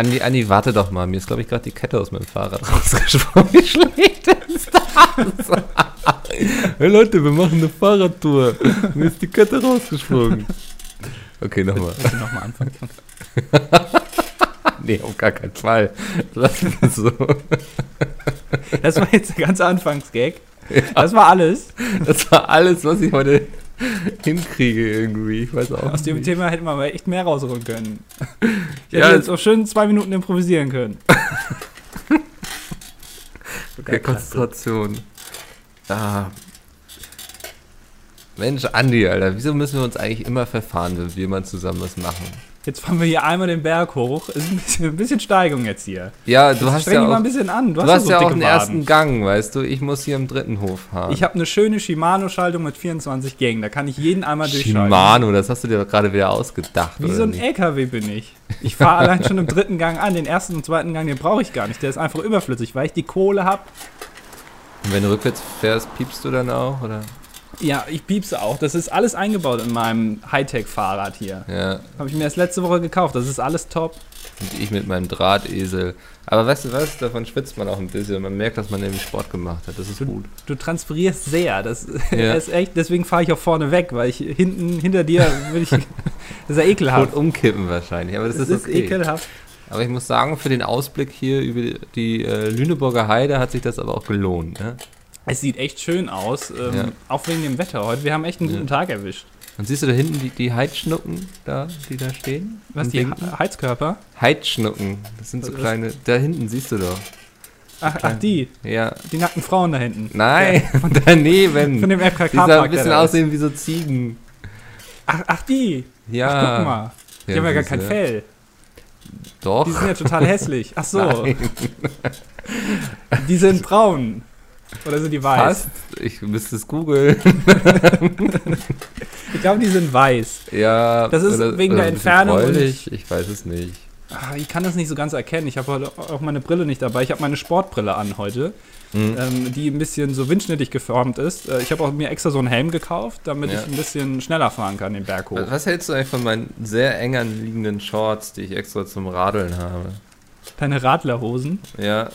Andi, Andi, warte doch mal. Mir ist, glaube ich, gerade die Kette aus meinem Fahrrad rausgesprungen. Wie schlecht ist das? hey Leute, wir machen eine Fahrradtour. Mir ist die Kette rausgesprungen. Okay, nochmal. Willst du nochmal anfangen? nee, auf gar keinen Fall. Lass es so. Das war jetzt der ganze Anfangsgag. Das war alles. Das war alles, was ich heute hinkriege irgendwie. Ich weiß auch Aus dem nicht. Thema hätten wir aber echt mehr rausholen können. Ich Ja, hätte jetzt auch schön zwei Minuten improvisieren können. Okay, Konzentration. Ah. Mensch, Andi, Alter, wieso müssen wir uns eigentlich immer verfahren, wenn wir mal zusammen was machen? Jetzt fahren wir hier einmal den Berg hoch. Ist ein bisschen, ein bisschen Steigung jetzt hier. Ja, du hast Streng ja dich mal ein auch, bisschen an. Du du hast, hast so ja auch Waden. ersten Gang, weißt du? Ich muss hier im dritten Hof fahren. Ich habe eine schöne Shimano-Schaltung mit 24 Gängen. Da kann ich jeden einmal durchschalten. Shimano, das hast du dir doch gerade wieder ausgedacht. Wie so ein nicht? LKW bin ich. Ich fahre allein schon im dritten Gang an. Den ersten und zweiten Gang, den brauche ich gar nicht. Der ist einfach überflüssig, weil ich die Kohle habe. Und wenn du rückwärts fährst, piepst du dann auch, oder? Ja, ich piepse auch. Das ist alles eingebaut in meinem Hightech-Fahrrad hier. Ja, Habe ich mir erst letzte Woche gekauft. Das ist alles top. und ich mit meinem Drahtesel. Aber weißt du was, davon schwitzt man auch ein bisschen. Man merkt, dass man nämlich Sport gemacht hat. Das ist gut. Du transpirierst sehr. Das Ja. ist echt, deswegen fahre ich auch vorne weg, weil ich hinten hinter dir will ich. Das ist ja ekelhaft. Tot umkippen wahrscheinlich, aber das, Das ist ist okay. ekelhaft. Aber ich muss sagen, für den Ausblick hier über die äh, Lüneburger Heide hat sich das aber auch gelohnt. Ne? Es sieht echt schön aus, ähm, Ja. auch wegen dem Wetter heute. Wir haben echt einen Ja. guten Tag erwischt. Und siehst du da hinten die, die Heidschnucken da, die da stehen? Was, die winken? Ha- Heizkörper? Heidschnucken, das sind so Was- kleine, da hinten siehst du doch. Ach, ach die, Ja, die nackten Frauen da hinten. nein, daneben. Von dem die FKK-Park. da ein bisschen aussehen wie so Ziegen. Ach, ach, die. Ja. Guck mal. Die haben ja gar kein. Fell. Doch. Die sind ja total hässlich. Ach so, Nein, die sind braun. Oder sind die weiß? fast. Ich müsste es googeln. Ich glaube, die sind weiß. Ja. Das ist wegen der ein bisschen Entfernung gräulich, Ich weiß es nicht. Ah, Ich kann das nicht so ganz erkennen. Ich habe heute auch meine Brille nicht dabei. Ich habe meine Sportbrille an heute, Hm. ähm, die ein bisschen so windschnittig geformt ist. Äh, ich habe auch mir extra so einen Helm gekauft, damit Ja. ich ein bisschen schneller fahren kann den Berg hoch. Was was hältst du eigentlich von meinen sehr eng anliegenden Shorts, die ich extra zum Radeln habe? Deine Radlerhosen. Ja.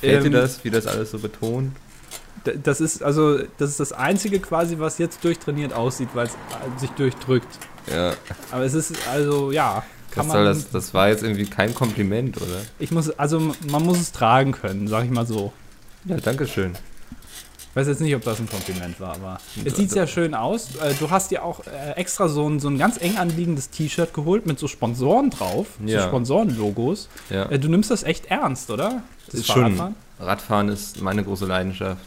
Gefällt Ähm, dir das, wie das alles so betont? Das ist also das ist das einzige quasi, was jetzt durchtrainiert aussieht, weil es äh, sich durchdrückt. Ja. Aber es ist also ja, kann man. das? Das war jetzt irgendwie kein Kompliment, oder? Ich muss also man muss es tragen können, sag ich mal so. Ja, danke schön. Ich weiß jetzt nicht, ob das ein Kompliment war, aber es sieht sehr schön aus. Äh, Du hast dir auch äh, extra so ein, so ein ganz eng anliegendes T-Shirt geholt mit so Sponsoren drauf, so Ja. Sponsorenlogos. Ja. Äh, Du nimmst das echt ernst, oder? Das Ist schon. Fahrradfahren? Radfahren ist meine große Leidenschaft.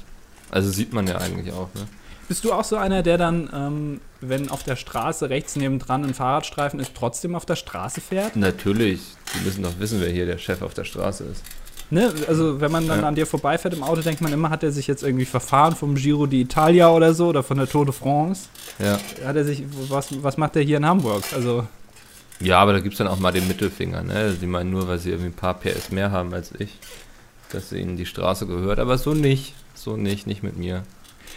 Also sieht man ja eigentlich auch, ne? Bist du auch so einer, der dann, ähm, wenn auf der Straße rechts nebendran ein Fahrradstreifen ist, trotzdem auf der Straße fährt? Natürlich. Die müssen doch wissen, wer hier der Chef auf der Straße ist. Ne? Also wenn man dann Ja. an dir vorbeifährt im Auto, denkt man immer, hat er sich jetzt irgendwie verfahren vom Giro d'Italia oder so oder von der Tour de France? Ja. Hat er sich, was, was macht er hier in Hamburg? Also Ja, aber da gibt es dann auch mal den Mittelfinger, ne? Die meinen nur, weil sie irgendwie ein paar PS mehr haben als ich, dass ihnen die Straße gehört. Aber so nicht. So nicht, nicht mit mir.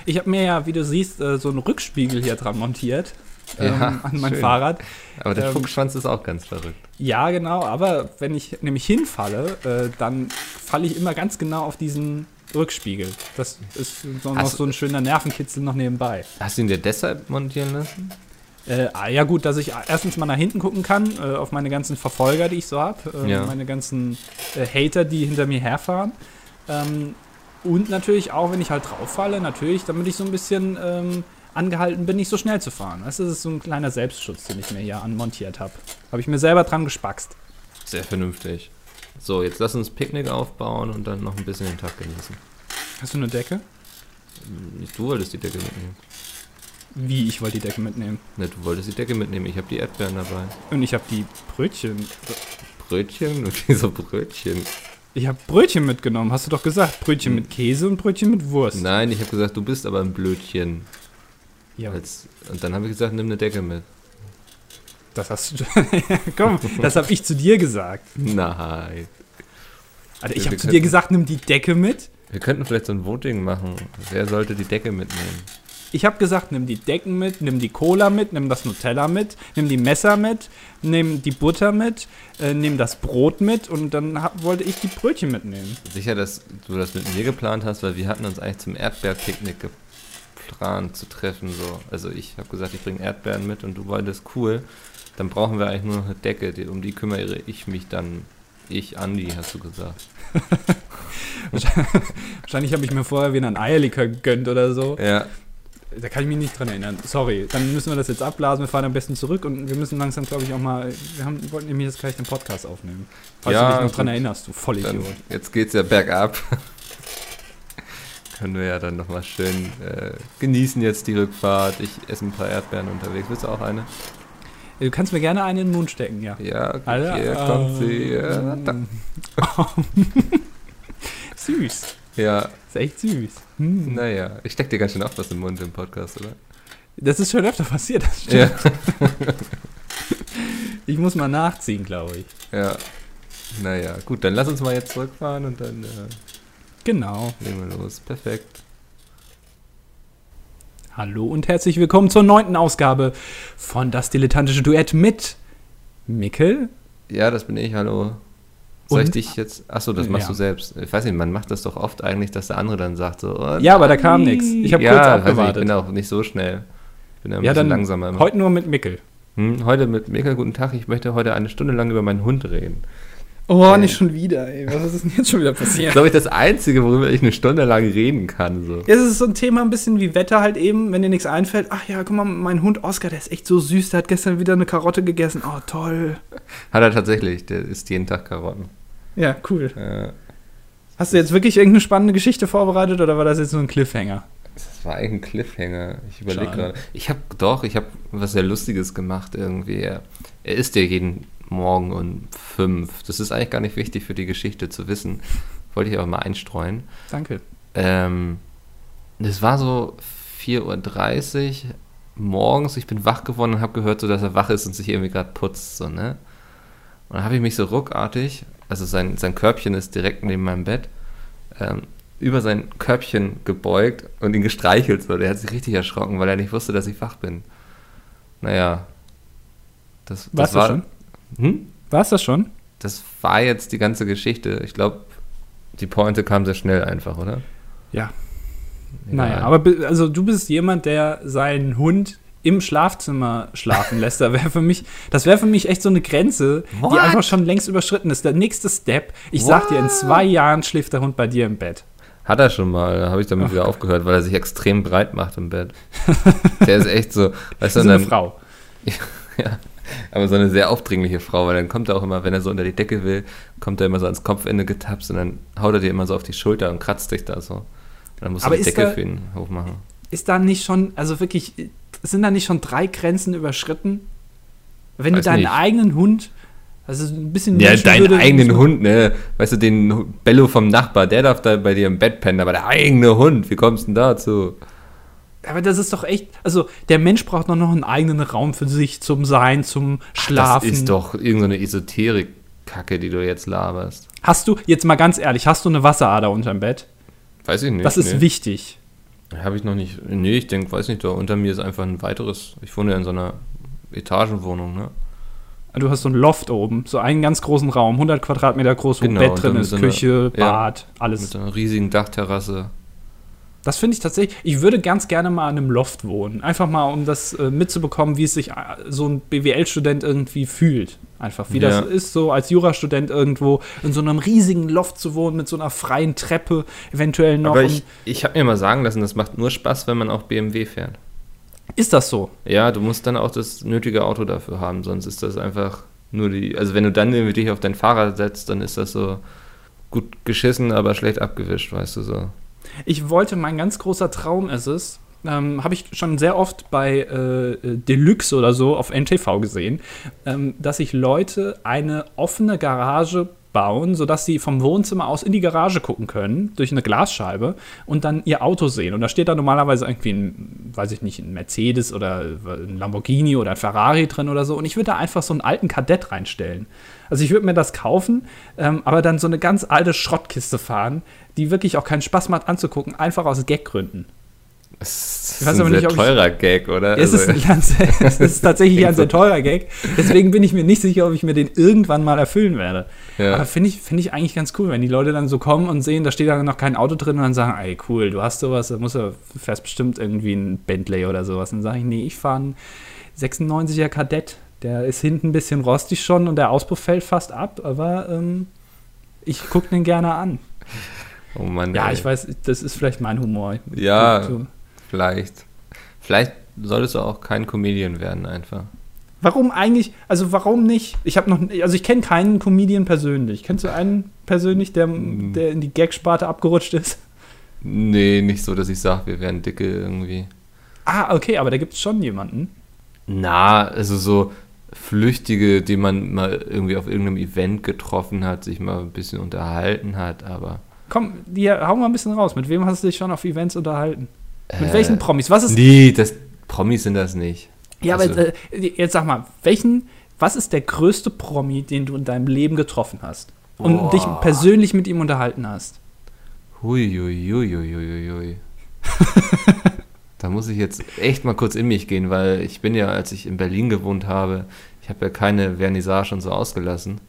Ich habe mir ja, wie du siehst, äh, so einen Rückspiegel hier dran montiert ähm, Ja, an mein schön. Fahrrad. Aber der Ähm, Fuchsschwanz ist auch ganz verrückt. Ja, genau, aber wenn ich nämlich hinfalle, äh, dann falle ich immer ganz genau auf diesen Rückspiegel. Das ist so noch so ein schöner Nervenkitzel noch nebenbei. Hast du ihn dir deshalb montieren lassen? Äh, ah, ja gut, dass ich erstens mal nach hinten gucken kann, äh, auf meine ganzen Verfolger, die ich so habe, äh, Ja. meine ganzen äh, Hater, die hinter mir herfahren. Ähm, und natürlich auch, wenn ich halt drauf falle, natürlich, damit ich so ein bisschen ähm, angehalten bin, nicht so schnell zu fahren. Das ist so ein kleiner Selbstschutz, den ich mir hier anmontiert habe. Habe ich mir selber dran gespackst. Sehr vernünftig. So, jetzt lass uns Picknick aufbauen und dann noch ein bisschen den Tag genießen. Hast du eine Decke? Nicht du wolltest die Decke mitnehmen. Wie, ich wollte die Decke mitnehmen. Ne, du wolltest die Decke mitnehmen. Ich habe die Erdbeeren dabei. Und ich habe die Brötchen. Brötchen? Und wieso Brötchen? Ich habe Brötchen mitgenommen, hast du doch gesagt. Brötchen mit Käse und Brötchen mit Wurst. Nein, ich habe gesagt, du bist aber ein Blödchen. Ja, Als, und dann habe ich gesagt, nimm eine Decke mit. das hast du. Komm, das habe ich zu dir gesagt. Nein. Alter, ich habe zu dir gesagt, nimm die Decke mit. Wir könnten vielleicht so ein Voting machen. Wer sollte die Decke mitnehmen? Ich habe gesagt, nimm die Decken mit, nimm die Cola mit, nimm das Nutella mit, nimm die Messer mit, nimm die Butter mit, äh, nimm das Brot mit und dann hab, wollte ich die Brötchen mitnehmen. Sicher, dass du das mit mir geplant hast, weil wir hatten uns eigentlich zum Erdbeerpicknick geplant zu treffen. So. Also ich habe gesagt, ich bringe Erdbeeren mit und du wolltest cool. Dann brauchen wir eigentlich nur noch eine Decke, die, um die kümmere ich mich dann. Ich, Andi, hast du gesagt. Wahrscheinlich habe ich mir vorher wieder ein Eierlikör gegönnt oder so. Ja, Da kann ich mich nicht dran erinnern. Sorry, dann müssen wir das jetzt ablasen. Wir fahren am besten zurück und wir müssen langsam, glaube ich, auch mal. Wir haben, wollten nämlich jetzt gleich den Podcast aufnehmen. Falls Ja, du dich noch dran erinnerst, du Vollidiot. jetzt geht's ja bergab. Können wir ja dann nochmal schön äh, genießen jetzt die Rückfahrt. Ich esse ein paar Erdbeeren unterwegs. Willst du auch eine? Du kannst mir gerne eine in den Mund stecken, ja. Ja, okay, Alter, hier kommt sie. Da. süß. ja, Ist echt süß. Hm. naja. Ich steck dir ganz schön oft was im Mund im Podcast, oder? Das ist schon öfter passiert. Das stimmt. Ja. Ich muss mal nachziehen, glaube ich. Ja. Naja, gut, dann lass uns mal jetzt zurückfahren und dann äh, Genau. legen wir los. Perfekt. Hallo und herzlich willkommen zur neunten Ausgabe von Das Dilettantische Duett mit Mickel. Ja, das bin ich, hallo. Soll ich dich jetzt. Achso, das machst Ja. du selbst. Ich weiß nicht, man macht das doch oft eigentlich, dass der andere dann sagt so. oh, Ja, aber da kam nix. Ich hab ja, kurz nicht, abgewartet. Ich bin auch nicht so schnell. Ich bin ja ein Ja, bisschen langsamer immer. heute nur mit Mickel. Hm, heute mit Mika, guten Tag. Ich möchte heute eine Stunde lang über meinen Hund reden. Oh, Äh. nicht schon wieder, ey. Was ist denn jetzt schon wieder Das ist, passiert? glaube ich, das Einzige, worüber ich eine Stunde lang reden kann. So. Es ist so ein Thema ein bisschen wie Wetter halt eben, wenn dir nichts einfällt. Ach ja, guck mal, mein Hund Oscar, der ist echt so süß, der hat gestern wieder eine Karotte gegessen. Oh, toll. Hat er tatsächlich. Der isst jeden Tag Karotten. Ja, cool. Äh, Hast du jetzt wirklich irgendeine spannende Geschichte vorbereitet oder war das jetzt nur ein Cliffhanger? Das war eigentlich ein Cliffhanger. Ich überlege gerade. Ich habe doch, ich habe was sehr Lustiges gemacht irgendwie. Er, er isst ja jeden Morgen um fünf. Das ist eigentlich gar nicht wichtig für die Geschichte zu wissen. Wollte ich aber mal einstreuen. Danke. Ähm, das war so 4.30 Uhr morgens. Ich bin wach geworden und habe gehört, so, dass er wach ist und sich irgendwie gerade putzt. So, ne? Und dann habe ich mich so ruckartig, also sein, sein Körbchen ist direkt neben meinem Bett, ähm, über sein Körbchen gebeugt und ihn gestreichelt. So. Der hat sich richtig erschrocken, weil er nicht wusste, dass ich wach bin. Naja. Das, das war, schon? Hm? War es das schon? Das war jetzt die ganze Geschichte. Ich glaube, die Pointe kam sehr schnell einfach, oder? Ja. Naja, aber also du bist jemand, der seinen Hund im Schlafzimmer schlafen lässt. Da wäre für mich, das wäre für mich echt so eine Grenze, die What? einfach schon längst überschritten ist. Der nächste Step, ich sag dir, in What? zwei Jahren schläft der Hund bei dir im Bett. Hat er schon mal, da habe ich damit wieder aufgehört, weil er sich extrem breit macht im Bett. Der ist echt so, weißt du, Das ist und eine Frau. ja, aber so eine sehr aufdringliche Frau, weil dann kommt er auch immer, wenn er so unter die Decke will, kommt er immer so ans Kopfende getapst und dann haut er dir immer so auf die Schulter und kratzt dich da so. Und dann musst du Aber die ist Decke da- für ihn hochmachen. Ist da nicht schon, also wirklich, sind da nicht schon drei Grenzen überschritten? Wenn Weiß du deinen nicht. eigenen Hund, also ein bisschen Ja, deinen eigenen Hund, ne? Weißt du, den Bello vom Nachbar, der darf da bei dir im Bett pennen, aber der eigene Hund, wie kommst du denn dazu? Aber das ist doch echt, also der Mensch braucht doch noch einen eigenen Raum für sich zum Sein, zum Schlafen. Das ist doch irgendeine Esoterik-Kacke, die du jetzt laberst. Hast du, jetzt mal ganz ehrlich, hast du eine Wasserader unterm Bett? Weiß ich nicht. Das ist nee. wichtig. Habe ich noch nicht. Nee, ich denke, weiß nicht, da unter mir ist einfach ein weiteres. Ich wohne ja in so einer Etagenwohnung, ne? Du hast so ein Loft oben, so einen ganz großen Raum, 100 Quadratmeter groß, wo Genau, Bett drin ist, mit so einer- Küche, ja, Bad, Mit alles. so einer riesigen Dachterrasse. Das finde ich tatsächlich, ich würde ganz gerne mal in einem Loft wohnen. Einfach mal, um das äh, mitzubekommen, wie es sich äh, so ein BWL-Student irgendwie fühlt. Einfach, wie Ja. das ist, so als Jurastudent irgendwo in so einem riesigen Loft zu wohnen, mit so einer freien Treppe, eventuell noch. Aber ich, ich habe mir mal sagen lassen, das macht nur Spaß, wenn man auch BMW fährt. ist das so? Ja, du musst dann auch das nötige Auto dafür haben, sonst ist das einfach nur die. Also, wenn du dann irgendwie dich auf dein Fahrrad setzt, dann ist das so gut geschissen, aber schlecht abgewischt, weißt du so. Ich wollte, mein ganz großer Traum ist es, ähm, habe ich schon sehr oft bei äh, Deluxe oder so auf NTV gesehen, ähm, dass sich Leute eine offene Garage bauen, sodass sie vom Wohnzimmer aus in die Garage gucken können, durch eine Glasscheibe und dann ihr Auto sehen. Und da steht da normalerweise irgendwie ein, weiß ich nicht, ein Mercedes oder ein Lamborghini oder ein Ferrari drin oder so. Und ich würde da einfach so einen alten Kadett reinstellen. Also ich würde mir das kaufen, ähm, aber dann so eine ganz alte Schrottkiste fahren, die wirklich auch keinen Spaß macht anzugucken, einfach aus Gaggründen. Das ist ein sehr nicht, ob ich- teurer Gag, oder? Es ist, Also, ein ganz, es ist tatsächlich ein sehr teurer Gag. Deswegen bin ich mir nicht sicher, ob ich mir den irgendwann mal erfüllen werde. ja. Aber finde ich, finde ich eigentlich ganz cool, wenn die Leute dann so kommen und sehen, da steht dann noch kein Auto drin und dann sagen, ey, cool, du hast sowas, da musst du, du fährst bestimmt irgendwie ein Bentley oder sowas. Und dann sage ich, nee, ich fahre einen 96er Kadett. Der ist hinten ein bisschen rostig schon und der Auspuff fällt fast ab, aber ähm, ich gucke den gerne an. oh Mann. Ja, ey. ich weiß, das ist vielleicht mein Humor. Ja. Vielleicht. Vielleicht solltest du auch kein Comedian werden, einfach. Warum eigentlich, also warum nicht? Ich habe noch, also ich kenne keinen Comedian persönlich. Kennst du einen persönlich, der, Mm. der in die Gag-Sparte abgerutscht ist? Nee, nicht so, dass ich sage, wir wären dicke irgendwie. Ah, okay, aber da gibt es schon jemanden. Na, also so Flüchtige, die man mal irgendwie auf irgendeinem Event getroffen hat, sich mal ein bisschen unterhalten hat, aber. Komm, hier, hau mal ein bisschen raus. Mit wem hast du dich schon auf Events unterhalten? Mit Äh, welchen Promis? Was ist. Nee, das Promis sind das nicht. ja, also- aber äh, jetzt sag mal, welchen, was ist der größte Promi, den du in deinem Leben getroffen hast? Und Boah. dich persönlich mit ihm unterhalten hast? Huiuiuiuiui. da muss ich jetzt echt mal kurz in mich gehen, weil ich bin ja, als ich in Berlin gewohnt habe, ich habe ja keine Vernissage und so ausgelassen.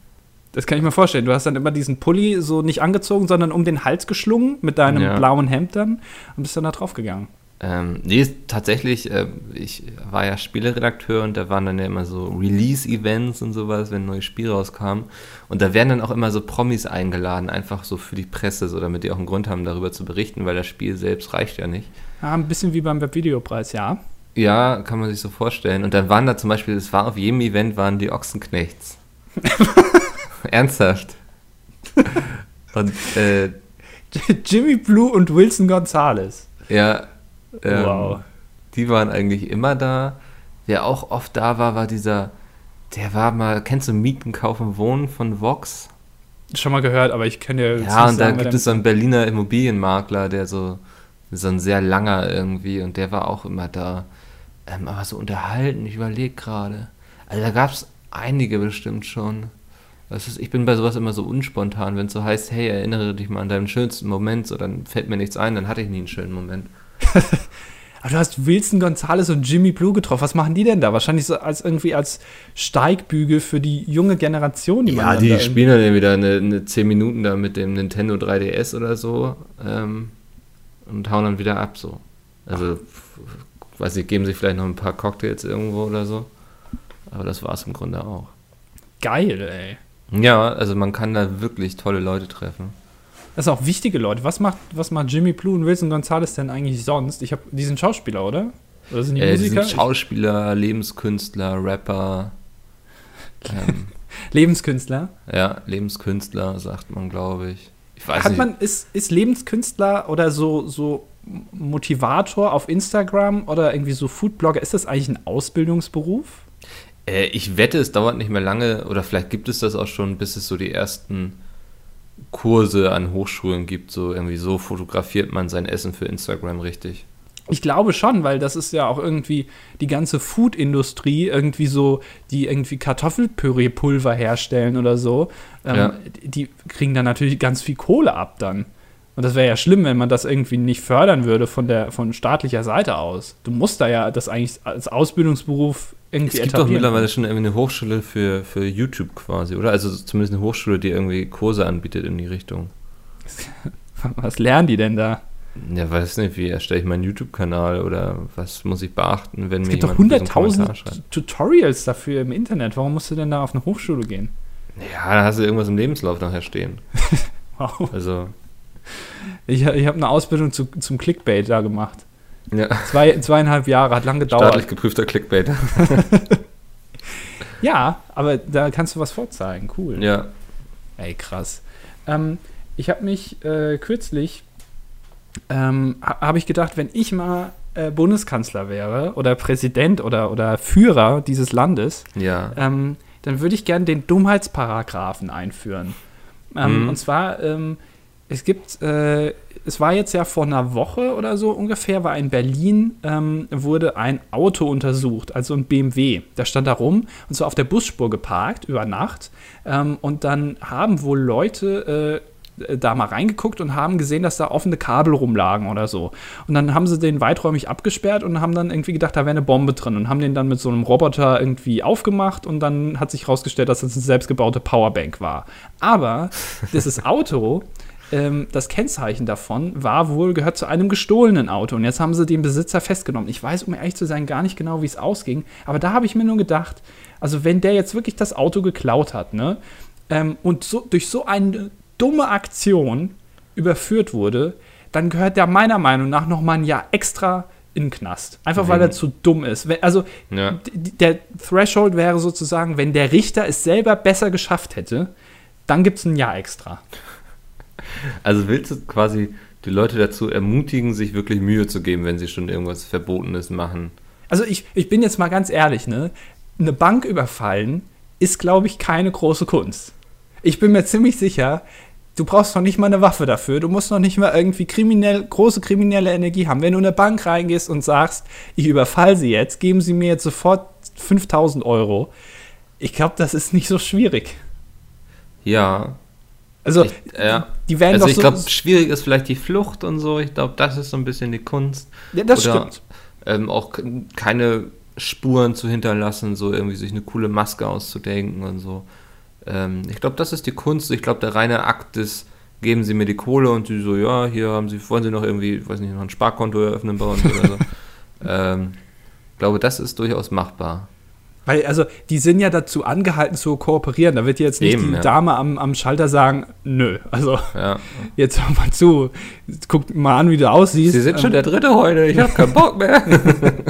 Das kann ich mir vorstellen. Du hast dann immer diesen Pulli so nicht angezogen, sondern um den Hals geschlungen mit deinem Ja. blauen Hemd dann und bist dann da drauf gegangen. Ähm, nee, tatsächlich, äh, ich war ja Spieleredakteur und da waren dann ja immer so Release-Events und sowas, wenn ein neues Spiel rauskam. Und da werden dann auch immer so Promis eingeladen, einfach so für die Presse, so damit die auch einen Grund haben, darüber zu berichten, weil das Spiel selbst reicht ja nicht. Ja, ein bisschen wie beim Webvideopreis, ja. Ja, kann man sich so vorstellen. Und dann waren da zum Beispiel, es war auf jedem Event waren die Ochsenknechts. Ernsthaft. Und äh, Jimmy Blue und Wilson Gonzalez. ja, ähm, Wow. die waren eigentlich immer da. Wer auch oft da war, war dieser, der war mal, kennst du Mieten, Kaufen, Wohnen von Vox? Schon mal gehört, aber ich jetzt Ja, nicht und da gibt es so einen Berliner Immobilienmakler, der so, so ein sehr langer irgendwie, und der war auch immer da. Ähm, aber so unterhalten, ich überlege gerade. Also da gab es einige bestimmt schon. Ist, ich bin bei sowas immer so unspontan, wenn es so heißt, hey, erinnere dich mal an deinen schönsten Moment, so dann fällt mir nichts ein, dann hatte ich nie einen schönen Moment. Aber du hast Wilson Gonzalez und Jimmy Blue getroffen. Was machen die denn da? Wahrscheinlich so als irgendwie als Steigbügel für die junge Generation, die man Ja, die spielen dann wieder eine, eine 10 Minuten da mit dem Nintendo 3DS oder so ähm, und hauen dann wieder ab so. Also, weiß nicht, geben sich vielleicht noch ein paar Cocktails irgendwo oder so. Aber das war es im Grunde auch. Geil, ey. Ja, also man kann da wirklich tolle Leute treffen. Das sind auch wichtige Leute. Was macht, was macht Jimmy Blue und Wilson Gonzalez denn eigentlich sonst? Ich hab, die sind Schauspieler, oder? Oder sind die Äh, die Musiker? sind Schauspieler, Lebenskünstler, Rapper. Ähm, Lebenskünstler. ja, Lebenskünstler, sagt man, glaube ich. Ich weiß Hat nicht. man, ist, ist Lebenskünstler oder so, so Motivator auf Instagram oder irgendwie so Foodblogger, ist das eigentlich ein Ausbildungsberuf? Äh, ich wette, es dauert nicht mehr lange, oder vielleicht gibt es das auch schon, bis es so die ersten Kurse an Hochschulen gibt. So irgendwie so fotografiert man sein Essen für Instagram richtig. Ich glaube schon, weil das ist ja auch irgendwie die ganze Food-Industrie, irgendwie so, die irgendwie Kartoffelpüree-Pulver herstellen oder so, ähm, Ja. die kriegen dann natürlich ganz viel Kohle ab dann. Und das wäre ja schlimm, wenn man das irgendwie nicht fördern würde von der von staatlicher Seite aus. Du musst da ja das eigentlich als Ausbildungsberuf irgendwie Es gibt doch mittlerweile schon irgendwie eine Hochschule für, für YouTube quasi, oder? Also zumindest eine Hochschule, die irgendwie Kurse anbietet in die Richtung. Was lernen die denn da? Ja, weiß nicht, wie erstelle ich meinen YouTube-Kanal oder was muss ich beachten, wenn Es mir gibt doch jemand einen bösen Kommentar 100.000 schreibt? Tutorials dafür im Internet. Warum musst du denn da auf eine Hochschule gehen? Ja, da hast du irgendwas im Lebenslauf nachher stehen. Wow. Also, Ich, ich habe eine Ausbildung zu, zum Clickbait da gemacht. ja, Zwei, zweieinhalb Jahre, hat lang gedauert. staatlich geprüfter Clickbait. Ja, aber da kannst du was vorzeigen. Cool. Ja, Ey, krass. Ähm, ich habe mich äh, kürzlich, ähm, ha, habe ich gedacht, wenn ich mal äh, Bundeskanzler wäre oder Präsident oder, oder Führer dieses Landes, ja. ähm, dann würde ich gerne den Dummheitsparagraphen einführen. Ähm, Mhm. Und zwar, ähm, es gibt, äh, es war jetzt ja vor einer Woche oder so ungefähr, war in Berlin, ähm, wurde ein Auto untersucht, also ein BMW. Der stand da rum und so auf der Busspur geparkt über Nacht. Ähm, und dann haben wohl Leute äh, da mal reingeguckt und haben gesehen, dass da offene Kabel rumlagen oder so. Und dann haben sie den weiträumig abgesperrt und haben dann irgendwie gedacht, da wäre eine Bombe drin und haben den dann mit so einem Roboter irgendwie aufgemacht und dann hat sich herausgestellt, dass das eine selbstgebaute Powerbank war. Aber dieses Auto ähm, das Kennzeichen davon war wohl, gehört zu einem gestohlenen Auto. Und jetzt haben sie den Besitzer festgenommen. Ich weiß, um ehrlich zu sein, gar nicht genau, wie es ausging. Aber da habe ich mir nur gedacht, also wenn der jetzt wirklich das Auto geklaut hat, ne? Ähm, und so, durch so eine dumme Aktion überführt wurde, dann gehört der meiner Meinung nach noch mal ein Jahr extra in den Knast. Einfach weil er zu dumm ist. Also Ja. der Threshold wäre sozusagen, wenn der Richter es selber besser geschafft hätte, dann gibt es ein Jahr extra. Also willst du quasi die Leute dazu ermutigen, sich wirklich Mühe zu geben, wenn sie schon irgendwas Verbotenes machen? Also ich, ich bin jetzt mal ganz ehrlich, ne? Eine Bank überfallen ist, glaube ich, keine große Kunst. Ich bin mir ziemlich sicher, du brauchst noch nicht mal eine Waffe dafür. Du musst noch nicht mal irgendwie kriminell, große kriminelle Energie haben. Wenn du in eine Bank reingehst und sagst, ich überfall sie jetzt, geben sie mir jetzt sofort 5000 Euro. Ich glaube, das ist nicht so schwierig. Ja. Also, Ich, ja. die werden Also doch ich so. glaube, schwierig ist vielleicht die Flucht und so. Ich glaube, das ist so ein bisschen die Kunst. ja, das oder- stimmt. Ähm, auch keine Spuren zu hinterlassen, so irgendwie sich eine coole Maske auszudenken und so. Ähm, ich glaube, das ist die Kunst. Ich glaube, der reine Akt ist, geben Sie mir die Kohle und Sie so, ja, hier haben Sie, wollen Sie noch irgendwie, weiß nicht, noch ein Sparkonto eröffnen bei uns oder so. ähm, ich glaube, das ist durchaus machbar. Weil, also, die sind ja dazu angehalten zu kooperieren. Da wird jetzt nicht Eben, die ja. Dame am, am Schalter sagen, nö, also Ja. jetzt hör mal zu, guck mal an, wie du aussiehst. Sie sind schon Ähm, der Dritte heute, ich habe keinen Bock mehr.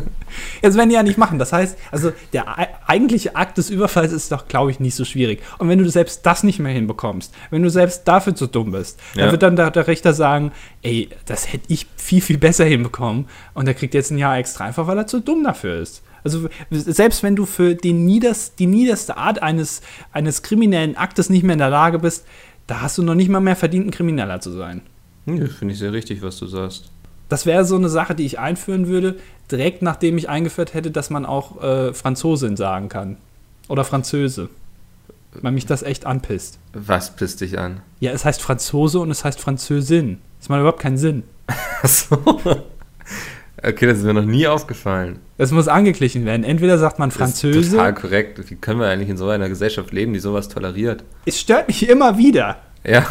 Das werden die ja nicht machen. Das heißt, also der ei- eigentliche Akt des Überfalls ist doch, glaube ich, nicht so schwierig. Und wenn du selbst das nicht mehr hinbekommst, wenn du selbst dafür zu dumm bist, dann Ja. wird dann der, der Richter sagen, ey, das hätte ich viel, viel besser hinbekommen. Und er kriegt jetzt ein Jahr extra, einfach weil er zu dumm dafür ist. Also selbst wenn du für den nieders, die niederste Art eines, eines kriminellen Aktes nicht mehr in der Lage bist, da hast du noch nicht mal mehr verdient, ein Krimineller zu sein. Hm, finde ich sehr richtig, was du sagst. Das wäre so eine Sache, die ich einführen würde, direkt nachdem ich eingeführt hätte, dass man auch äh, Franzosin sagen kann. Oder Französe. Weil mich das echt anpisst. Was pisst dich an? Ja, es heißt Franzose und es heißt Französin. Das macht überhaupt keinen Sinn. Achso. Okay, das ist mir noch nie aufgefallen. Das muss angeglichen werden. Entweder sagt man Das ist total korrekt. Wie können wir eigentlich in so einer Gesellschaft leben, die sowas toleriert? Es stört mich immer wieder. Ja,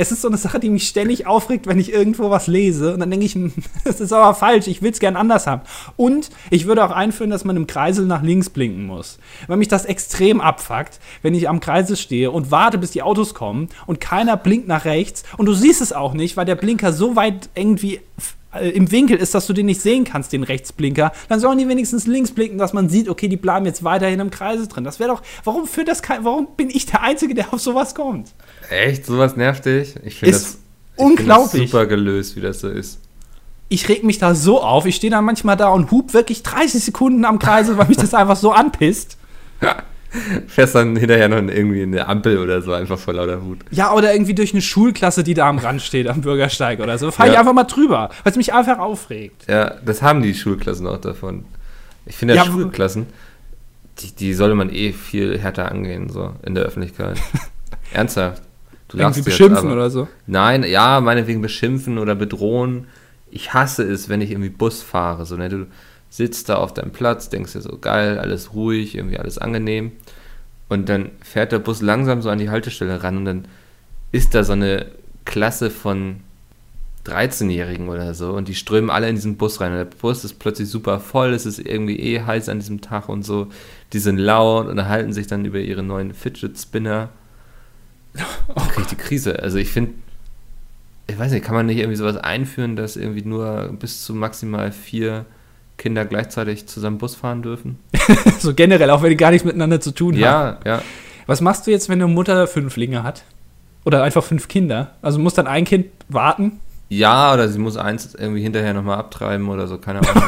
Es ist so eine Sache, die mich ständig aufregt, wenn ich irgendwo was lese. Und dann denke ich, hm, das ist aber falsch, ich will es gern anders haben. Und ich würde auch einführen, dass man im Kreisel nach links blinken muss. Weil mich das extrem abfuckt, wenn ich am Kreisel stehe und warte, bis die Autos kommen und keiner blinkt nach rechts. Und du siehst es auch nicht, weil der Blinker so weit irgendwie im Winkel ist, dass du den nicht sehen kannst, den Rechtsblinker. Dann sollen die wenigstens links blinken, dass man sieht, okay, die bleiben jetzt weiterhin im Kreisel drin. Das wäre doch, warum führt das kein, warum bin ich der Einzige, der auf sowas kommt? echt? Sowas nervt dich? Ich finde das, ich find das super gelöst, wie das so ist. ich reg mich da so auf. Ich stehe dann manchmal da und hub wirklich 30 Sekunden am Kreisel, weil mich das einfach so anpisst. Fährst dann hinterher noch irgendwie in eine Ampel oder so, einfach vor lauter Wut. Ja, oder irgendwie durch eine Schulklasse, die da am Rand steht, am Bürgersteig oder so. Fahre ich Ja. einfach mal drüber, weil es mich einfach aufregt. Ja, das haben die Schulklassen auch davon. Ich finde, Ja, ja, Schulklassen, die, die sollte man eh viel härter angehen, so in der Öffentlichkeit. Ernsthaft. Du Irgendwie jetzt, beschimpfen aber- oder so. Nein, ja, meinetwegen beschimpfen oder bedrohen. Ich hasse es, wenn ich irgendwie Bus fahre. So, ne? Du sitzt da auf deinem Platz, denkst dir so, geil, alles ruhig, irgendwie alles angenehm. Und dann fährt der Bus langsam so an die Haltestelle ran und dann ist da so eine Klasse von 13-Jährigen oder so und die strömen alle in diesen Bus rein. Und der Bus ist plötzlich super voll, es ist irgendwie eh heiß an diesem Tag und so. Die sind laut und halten sich dann über ihre neuen Fidget Spinner. Krieg ich die Krise. Also ich finde, ich weiß nicht, kann man nicht irgendwie sowas einführen, dass irgendwie nur bis zu maximal vier Kinder gleichzeitig zusammen Bus fahren dürfen? so generell, auch wenn die gar nichts miteinander zu tun haben. Ja, ja. Was machst du jetzt, wenn eine Mutter Fünflinge hat? Oder einfach fünf Kinder? Also muss dann ein Kind warten? Ja, oder sie muss eins irgendwie hinterher nochmal abtreiben oder so, keine Ahnung.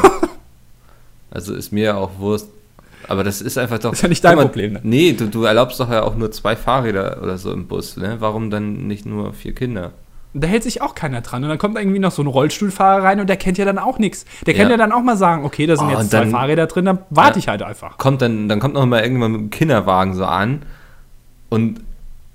also ist mir auch Wurst. Aber das ist einfach doch. Ist ja nicht dein mal, Problem, ne? Nee, du, du erlaubst doch ja auch nur zwei Fahrräder oder so im Bus, ne? Warum dann nicht nur vier Kinder? Und da hält sich auch keiner dran. Und dann kommt irgendwie noch so ein Rollstuhlfahrer rein und der kennt ja dann auch nichts. Der kann Ja. ja dann auch mal sagen, okay, da sind Oh, jetzt zwei Fahrräder drin, dann warte Ja. ich halt einfach. Kommt dann, dann kommt noch mal irgendwann mit dem Kinderwagen so an und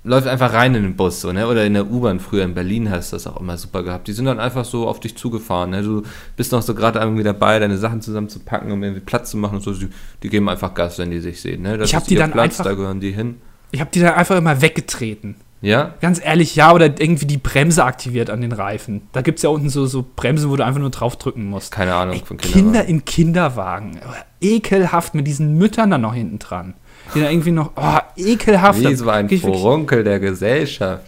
läuft einfach rein in den Bus, so, ne? Oder in der U-Bahn früher in Berlin hast du das auch immer super gehabt. Die sind dann einfach so auf dich zugefahren, ne? Du bist noch so gerade irgendwie dabei, deine Sachen zusammenzupacken, um irgendwie Platz zu machen und so. Die, die geben einfach Gas, wenn die sich sehen, ne? Das Ich hab ist die dann Platz, einfach- da gehören die hin. Ich habe die dann einfach immer weggetreten. Ja? Ganz ehrlich, ja, oder irgendwie die Bremse aktiviert an den Reifen. Da gibt es ja unten so, so Bremsen, wo du einfach nur draufdrücken musst. Keine Ahnung Ey, von Kinder Kindern. in Kinderwagen. Ekelhaft mit diesen Müttern dann noch hinten dran. Die da irgendwie noch, oh, ekelhaft. Wie so ein Furunkel der Gesellschaft.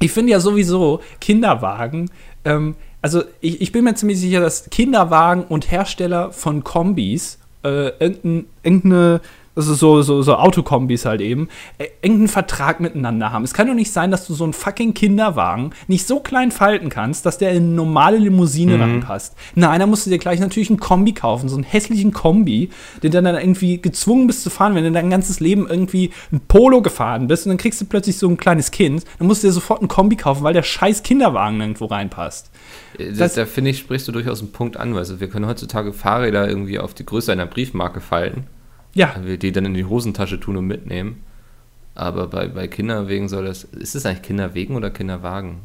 Ich finde ja sowieso Kinderwagen, ähm, also ich, ich bin mir ziemlich sicher, dass Kinderwagen und Hersteller von Kombis äh, irgendein, irgendeine, also so, so, so Autokombis halt eben, äh, irgendeinen Vertrag miteinander haben. Es kann doch nicht sein, dass du so einen fucking Kinderwagen nicht so klein falten kannst, dass der in eine normale Limousine reinpasst. Nein, da musst du dir gleich natürlich einen Kombi kaufen, so einen hässlichen Kombi, den du dann irgendwie gezwungen bist zu fahren, wenn du dein ganzes Leben irgendwie ein Polo gefahren bist und dann kriegst du plötzlich so ein kleines Kind, dann musst du dir sofort einen Kombi kaufen, weil der scheiß Kinderwagen nirgendwo reinpasst. Das, Das- da finde ich, sprichst du durchaus einen Punkt an, weil wir können heutzutage Fahrräder irgendwie auf die Größe einer Briefmarke falten, Ja, wir die dann in die Hosentasche tun und mitnehmen. Aber bei, bei Kinderwegen soll das. Ist es eigentlich Kinderwegen oder Kinderwagen?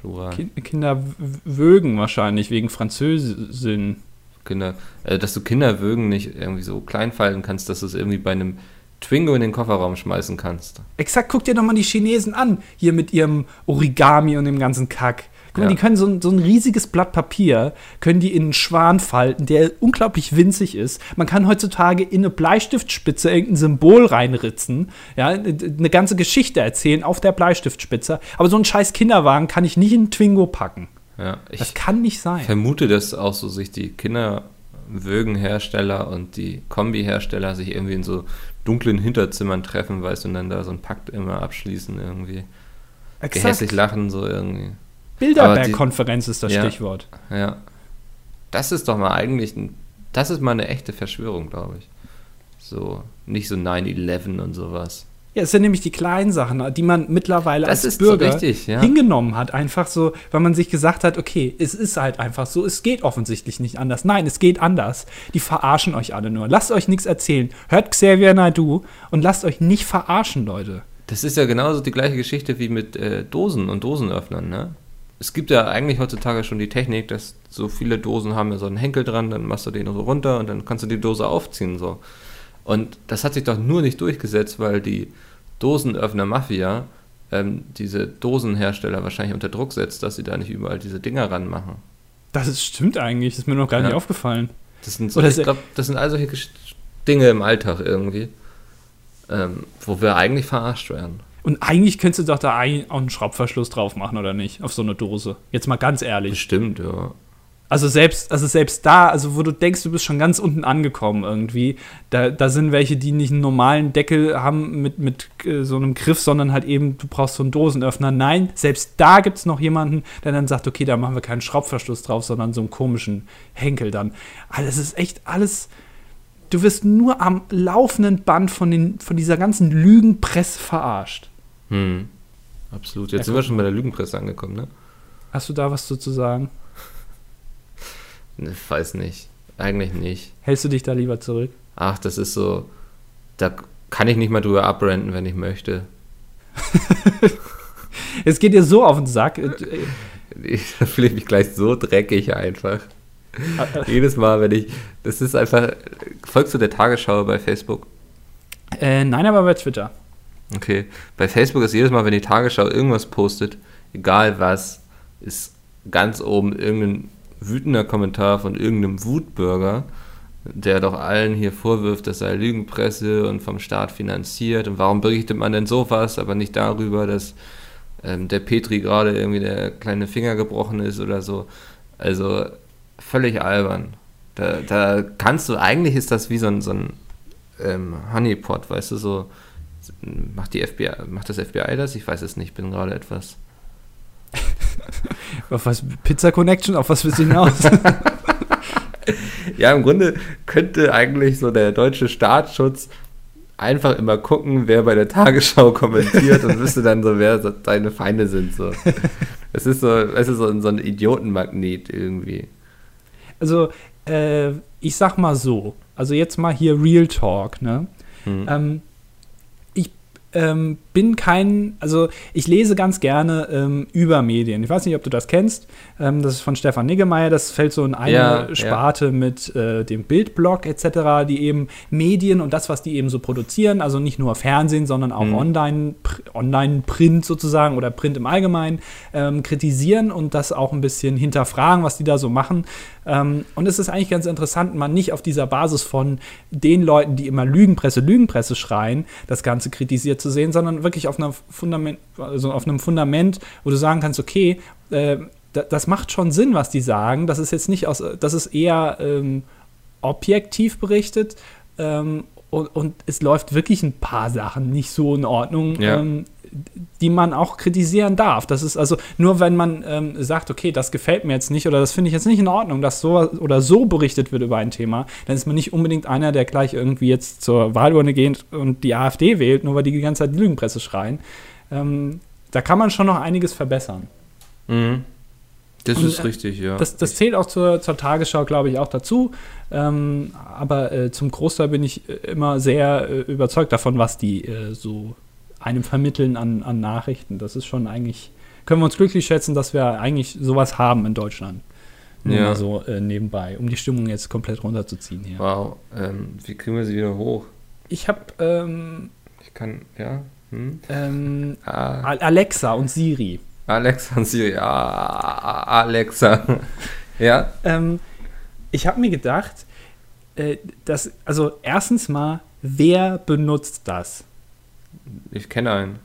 Plural. Ki- Kinder w- wögen wahrscheinlich wegen Französin. Kinder, äh, dass du Kinderwögen nicht irgendwie so klein falten kannst, dass du es irgendwie bei einem Twingo in den Kofferraum schmeißen kannst. Exakt, guck dir doch mal die Chinesen an, hier mit ihrem Origami und dem ganzen Kack. Guck mal, Ja. die können so ein, so ein riesiges Blatt Papier, können die in einen Schwan falten, der unglaublich winzig ist. Man kann heutzutage in eine Bleistiftspitze irgendein Symbol reinritzen, ja, eine ganze Geschichte erzählen auf der Bleistiftspitze. Aber so einen scheiß Kinderwagen kann ich nicht in einen Twingo packen. Ja, ich Das kann nicht sein. vermute, dass auch so sich die Kinderwögenhersteller und die Kombihersteller sich irgendwie in so dunklen Hinterzimmern treffen, weißt du, und dann da so einen Pakt immer abschließen irgendwie. Gehässig lachen, so irgendwie. Bilderberg-Konferenz ist das Ja. Stichwort. Ja. Das ist doch mal eigentlich, ein, das ist mal eine echte Verschwörung, glaube ich. So, nicht so 9-11 und sowas. Ja, es sind nämlich die kleinen Sachen, die man mittlerweile Das als ist so Bürger richtig, ja. hingenommen hat. Einfach so, weil man sich gesagt hat, okay, es ist halt einfach so, es geht offensichtlich nicht anders. Nein, es geht anders. Die verarschen euch alle nur. Lasst euch nichts erzählen. Hört Xavier Naidoo und lasst euch nicht verarschen, Leute. Das ist ja genauso die gleiche Geschichte wie mit äh, Dosen und Dosenöffnern, ne? Es gibt ja eigentlich heutzutage schon die Technik, dass so viele Dosen haben ja so einen Henkel dran, dann machst du den so runter und dann kannst du die Dose aufziehen, so. Und das hat sich doch nur nicht durchgesetzt, weil die Dosenöffner-Mafia ähm, diese Dosenhersteller wahrscheinlich unter Druck setzt, dass sie da nicht überall diese Dinger ranmachen. Das ist, stimmt eigentlich, das ist mir noch gar Ja. nicht aufgefallen. Das sind, so, ich glaub, das sind all solche Dinge im Alltag irgendwie, ähm, wo wir eigentlich verarscht werden. Und eigentlich könntest du doch da ein, auch einen Schraubverschluss drauf machen, oder nicht? Auf so eine Dose. Jetzt mal ganz ehrlich. Bestimmt, ja. Also selbst, also selbst da, also wo du denkst, du bist schon ganz unten angekommen irgendwie, da, da sind welche, die nicht einen normalen Deckel haben mit, mit äh, so einem Griff, sondern halt eben, du brauchst so einen Dosenöffner. Nein, selbst da gibt es noch jemanden, der dann sagt, okay, da machen wir keinen Schraubverschluss drauf, sondern so einen komischen Henkel dann. Also es ist echt alles, du wirst nur am laufenden Band von, den, von dieser ganzen Lügenpresse verarscht. Hm. Absolut. Jetzt Ja, sind wir schon bei der Lügenpresse angekommen, ne? Hast du da was zu, sagen? Ne, Ich weiß nicht. Eigentlich nicht. Hältst du dich da lieber zurück? Ach, das ist so. Da kann ich nicht mal drüber abrenten, wenn ich möchte. Es geht dir so auf den Sack. Ich, da fühle ich mich gleich so dreckig einfach. Jedes Mal, wenn ich. Das ist einfach. Folgst du der Tagesschau bei Facebook? Äh, nein, aber bei Twitter. Okay. Bei Facebook ist jedes Mal, wenn die Tagesschau irgendwas postet, egal was, ist ganz oben irgendein wütender Kommentar von irgendeinem Wutbürger, der doch allen hier vorwirft, das sei Lügenpresse und vom Staat finanziert. Und warum berichtet man denn sowas, aber nicht darüber, dass ähm, der Petri gerade irgendwie der kleine Finger gebrochen ist oder so. Also völlig albern. Da, da kannst du, eigentlich ist das wie so ein, so ein ähm, Honeypot, weißt du, so macht die FBI, macht das FBI das? Ich weiß es nicht, bin gerade etwas. Auf was? Pizza Connection? Auf was willst du hinaus? Ja, im Grunde könnte eigentlich so der deutsche Staatsschutz einfach immer gucken, wer bei der Tagesschau kommentiert und wüsste dann so, wer so deine Feinde sind. So. Es ist so, es ist so, ein- so ein Idiotenmagnet irgendwie. also, äh, ich sag mal so. Also jetzt mal hier Real Talk, ne? Hm. Ähm, ähm, bin kein, also ich lese ganz gerne ähm, über Medien. Ich weiß nicht, ob du das kennst. Ähm, das ist von Stefan Niggemeier. Das fällt so in eine Ja, Sparte mit äh, dem Bildblog etc., die eben Medien und das, was die eben so produzieren, also nicht nur Fernsehen, sondern auch Mhm. online, pr Online-Print sozusagen oder Print im Allgemeinen ähm, kritisieren und das auch ein bisschen hinterfragen, was die da so machen. Ähm, und es ist eigentlich ganz interessant, mal nicht auf dieser Basis von den Leuten, die immer Lügenpresse, Lügenpresse schreien, das Ganze kritisiert zu sehen, sondern wirklich auf, Fundament, also auf einem Fundament, wo du sagen kannst, okay, äh, da- das macht schon Sinn, was die sagen. Das ist jetzt nicht aus, das ist eher ähm, objektiv berichtet ähm, und, und es läuft wirklich ein paar Sachen nicht so in Ordnung, Ja. ähm, die man auch kritisieren darf. Das ist also nur, wenn man ähm, sagt, okay, das gefällt mir jetzt nicht oder das finde ich jetzt nicht in Ordnung, dass so oder so berichtet wird über ein Thema, dann ist man nicht unbedingt einer, der gleich irgendwie jetzt zur Wahlurne geht und die AfD wählt, nur weil die die ganze Zeit die Lügenpresse schreien. Ähm, da kann man schon noch einiges verbessern. Mhm. Das Und, ist äh, richtig, ja. Das, das zählt auch zur, zur Tagesschau, glaube ich, auch dazu. Ähm, aber äh, zum Großteil bin ich äh, immer sehr äh, überzeugt davon, was die äh, so einem vermitteln an, an Nachrichten. Das ist schon eigentlich, können wir uns glücklich schätzen, dass wir eigentlich sowas haben in Deutschland. Nur Ja. so äh, nebenbei, um die Stimmung jetzt komplett runterzuziehen hier. wow. Ähm, wie kriegen wir sie wieder hoch? Ich habe ähm, Ich kann, ja. Hm? ähm, Ah, Al- Alexa und Siri. Alexa und Siri. Ah, Alexa. ja. Ähm, ich habe mir gedacht, äh, dass, also erstens mal, wer benutzt das? Ich kenne einen.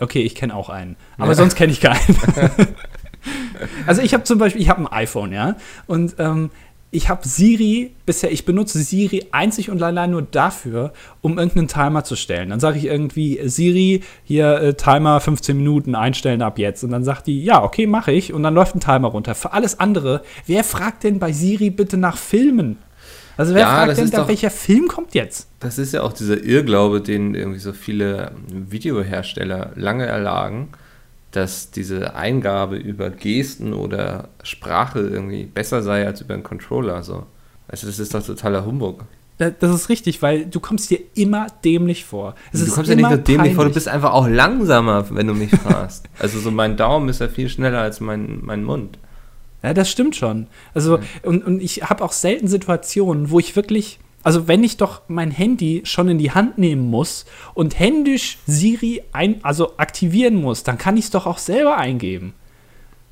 Okay, ich kenne auch einen. Aber Ja. sonst kenne ich keinen. also ich habe zum Beispiel, ich habe ein iPhone, ja. Und ähm, ich habe Siri, bisher, ich benutze Siri einzig und allein nur dafür, um irgendeinen Timer zu stellen. Dann sage ich irgendwie, Siri, hier äh, Timer 15 Minuten einstellen ab jetzt. Und dann sagt die, ja, okay, mache ich. Und dann läuft ein Timer runter. Für alles andere, wer fragt denn bei Siri bitte nach Filmen? Also wer Ja, fragt denn doch- welcher Film kommt jetzt? Das ist ja auch dieser Irrglaube, den irgendwie so viele Videohersteller lange erlagen, dass diese Eingabe über Gesten oder Sprache irgendwie besser sei als über einen Controller. So. Also das ist doch totaler Humbug. Da- Das ist richtig, weil du kommst dir immer dämlich vor. Es du kommst ja nicht nur dämlich vor, du peinlich. bist einfach auch langsamer, wenn du mich fragst. also so mein Daumen ist ja viel schneller als mein, mein Mund. Ja, das stimmt schon. Also, und, und ich habe auch selten Situationen, wo ich wirklich, also wenn ich doch mein Handy schon in die Hand nehmen muss und händisch Siri ein, also aktivieren muss, dann kann ich es doch auch selber eingeben.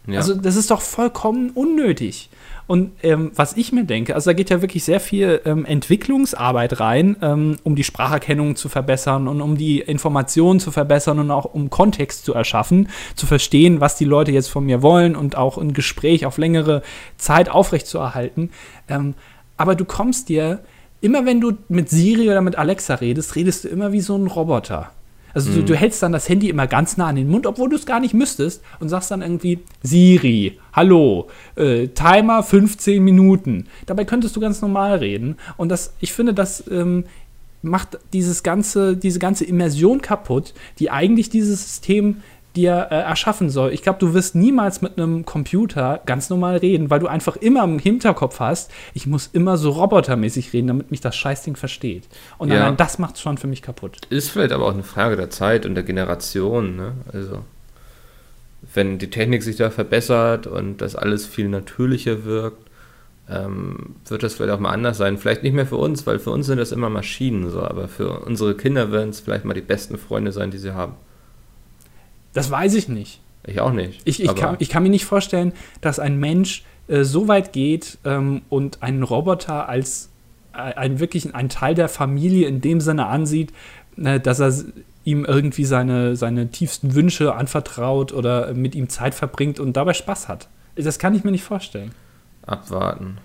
Ja. Also das ist doch vollkommen unnötig. Und ähm, was ich mir denke, also da geht ja wirklich sehr viel ähm, Entwicklungsarbeit rein, ähm, um die Spracherkennung zu verbessern und um die Informationen zu verbessern und auch um Kontext zu erschaffen, zu verstehen, was die Leute jetzt von mir wollen und auch ein Gespräch auf längere Zeit aufrechtzuerhalten. Ähm, aber du kommst dir, immer wenn du mit Siri oder mit Alexa redest, redest du immer wie so ein Roboter. Also du, du hältst dann das Handy immer ganz nah an den Mund, obwohl du es gar nicht müsstest und sagst dann irgendwie Siri, hallo, äh, Timer 15 Minuten. Dabei könntest du ganz normal reden. Und das, ich finde, das ähm, macht dieses ganze, diese ganze Immersion kaputt, die eigentlich dieses System dir äh, erschaffen soll. Ich glaube, du wirst niemals mit einem Computer ganz normal reden, weil du einfach immer im Hinterkopf hast, ich muss immer so robotermäßig reden, damit mich das Scheißding versteht. Und Ja. allein das macht es schon für mich kaputt. Ist vielleicht aber auch eine Frage der Zeit und der Generation. Ne? Also, wenn die Technik sich da verbessert und das alles viel natürlicher wirkt, ähm, wird das vielleicht auch mal anders sein. Vielleicht nicht mehr für uns, weil für uns sind das immer Maschinen, so, aber für unsere Kinder werden es vielleicht mal die besten Freunde sein, die sie haben. Das weiß ich nicht. Ich auch nicht. Ich, ich, kann, ich kann mir nicht vorstellen, dass ein Mensch äh, so weit geht ähm, und einen Roboter als äh, ein wirklich ein Teil der Familie in dem Sinne ansieht, äh, dass er ihm irgendwie seine, seine tiefsten Wünsche anvertraut oder mit ihm Zeit verbringt und dabei Spaß hat. Das kann ich mir nicht vorstellen. abwarten.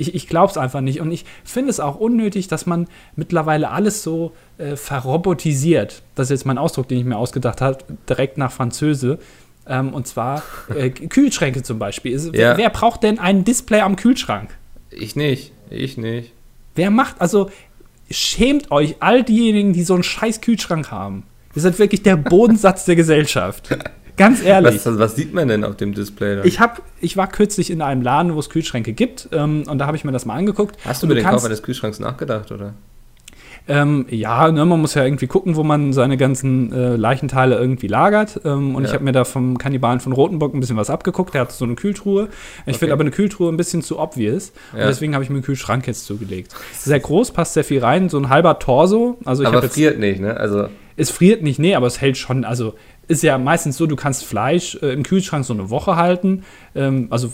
Ich, ich glaube es einfach nicht. Und ich finde es auch unnötig, dass man mittlerweile alles so äh, verrobotisiert. Das ist jetzt mein Ausdruck, den ich mir ausgedacht habe, direkt nach Französe. Ähm, und zwar äh, Kühlschränke zum Beispiel. Ist, wer, Ja. wer braucht denn ein Display am Kühlschrank? Ich nicht. Ich nicht. Wer macht, also schämt euch, all diejenigen, die so einen scheiß Kühlschrank haben. Ihr seid wirklich der Bodensatz der Gesellschaft. Ganz ehrlich. Was, was sieht man denn auf dem Display da? Ich, hab, ich war kürzlich in einem Laden, wo es Kühlschränke gibt, ähm, und da habe ich mir das mal angeguckt. Hast du über den Kauf kannst- eines Kühlschranks nachgedacht, oder? Ähm, ja, ne, man muss ja irgendwie gucken, wo man seine ganzen äh, Leichenteile irgendwie lagert. Ähm, und Ja. ich habe mir da vom Kannibalen von Rotenburg ein bisschen was abgeguckt. Der hat so eine Kühltruhe. Ich Okay. finde aber eine Kühltruhe ein bisschen zu obvious. Ja. Und deswegen habe ich mir einen Kühlschrank jetzt zugelegt. Sehr groß, passt sehr viel rein. So ein halber Torso. Also ich Aber habe jetzt friert nicht, ne? Also, es friert nicht, nee, aber es hält schon. Also ist ja meistens so, du kannst Fleisch äh, im Kühlschrank so eine Woche halten. Ähm, also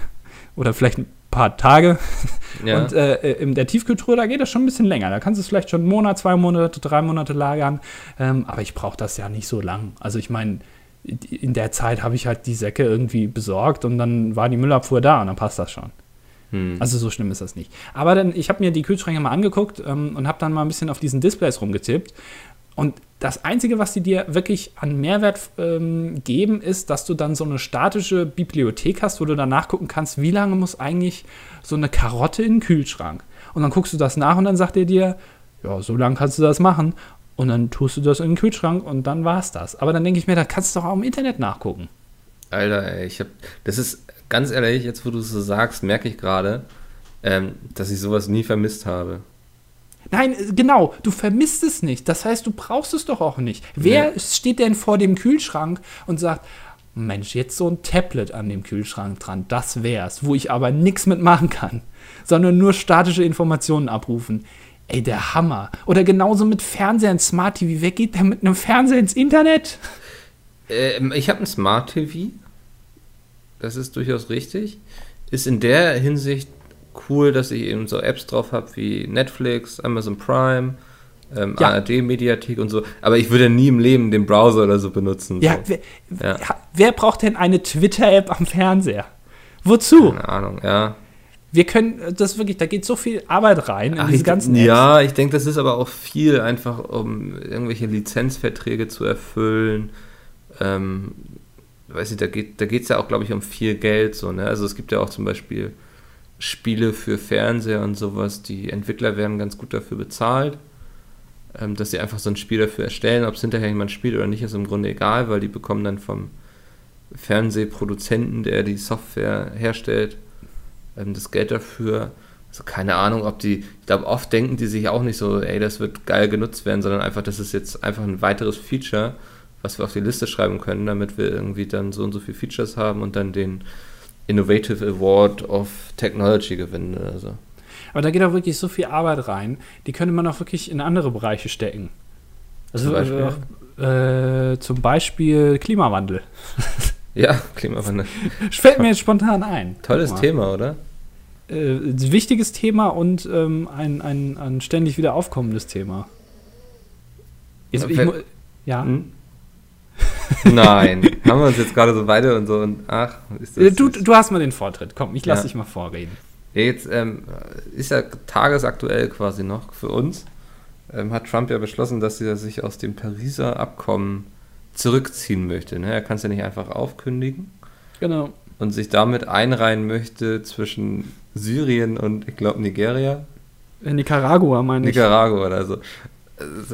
oder vielleicht ein paar Tage. ja. Und äh, in der Tiefkühltruhe, da geht das schon ein bisschen länger. Da kannst du es vielleicht schon einen Monat, zwei Monate, drei Monate lagern. Ähm, aber ich brauche das ja nicht so lang. Also ich meine, in der Zeit habe ich halt die Säcke irgendwie besorgt und dann war die Müllabfuhr da und dann passt das schon. hm. Also so schlimm ist das nicht. Aber dann, ich habe mir die Kühlschränke mal angeguckt ähm, und habe dann mal ein bisschen auf diesen Displays rumgetippt. Und das Einzige, was die dir wirklich an Mehrwert ähm, geben, ist, dass du dann so eine statische Bibliothek hast, wo du dann nachgucken kannst, wie lange muss eigentlich so eine Karotte in den Kühlschrank. Und dann guckst du das nach und dann sagt er dir, ja, so lange kannst du das machen. Und dann tust du das in den Kühlschrank und dann war's das. Aber dann denke ich mir, da kannst du doch auch im Internet nachgucken. Alter, ey, ich hab. Das ist ganz ehrlich, jetzt wo du es so sagst, merke ich gerade, ähm, dass ich sowas nie vermisst habe. Nein, äh, genau, du vermisst es nicht. Das heißt, du brauchst es doch auch nicht. Wer Nee. steht denn vor dem Kühlschrank und sagt, Mensch, jetzt so ein Tablet an dem Kühlschrank dran, das wär's, wo ich aber nichts mitmachen kann, sondern nur statische Informationen abrufen. Ey, der Hammer. Oder genauso mit Fernsehern, Smart TV. Wer geht denn mit einem Fernseher ins Internet? Ähm, ich habe ein Smart TV. Das ist durchaus richtig. Ist in der Hinsicht cool, dass ich eben so Apps drauf habe wie Netflix, Amazon Prime, ähm, Ja. ARD-Mediathek und so. Aber ich würde nie im Leben den Browser oder so benutzen. Ja, so. wer, Ja. wer braucht denn eine Twitter-App am Fernseher? Wozu? Keine Ahnung, ja. Wir können äh, das wirklich, da geht so viel Arbeit rein in Ach, diese ich, ganzen Apps. ja, ich denke, das ist aber auch viel einfach, um irgendwelche Lizenzverträge zu erfüllen. Ähm, weiß nicht, da geht da geht's ja auch, glaube ich, um viel Geld. So, ne? Also es gibt ja auch zum Beispiel Spiele für Fernseher und sowas. Die Entwickler werden ganz gut dafür bezahlt, ähm, dass sie einfach so ein Spiel dafür erstellen. Ob es hinterher jemand spielt oder nicht, ist im Grunde egal, weil die bekommen dann vom Fernsehproduzenten, der die Software herstellt, ähm, das Geld dafür. Also keine Ahnung, ob die, ich glaube, oft denken die sich auch nicht so, ey, das wird geil genutzt werden, sondern einfach, das ist jetzt einfach ein weiteres Feature, was wir auf die Liste schreiben können, damit wir irgendwie dann so und so viele Features haben und dann den Innovative Award of Technology gewinnen oder so. Aber da geht auch wirklich so viel Arbeit rein, die könnte man auch wirklich in andere Bereiche stecken. Also Zum Beispiel? Äh, äh, zum Beispiel Klimawandel. Ja, Klimawandel. Fällt mir jetzt spontan ein. Tolles. Thema, oder? Äh, wichtiges Thema und ähm, ein, ein, ein ständig wieder aufkommendes Thema. Jetzt, ich, ja. Hm? Nein, haben wir uns jetzt gerade so beide und so und ach, ist das Äh, Du, du hast mal den Vortritt. Komm, ich lass Ja. dich mal vorreden. Ja, jetzt ähm, ist ja tagesaktuell quasi noch für uns. Ähm, hat Trump ja beschlossen, dass er sich aus dem Pariser Abkommen zurückziehen möchte. Ne? Er kann es ja nicht einfach aufkündigen Genau. und sich damit einreihen möchte zwischen Syrien und, ich glaube, Nigeria, Äh, Nicaragua meine ich. Nicaragua oder so.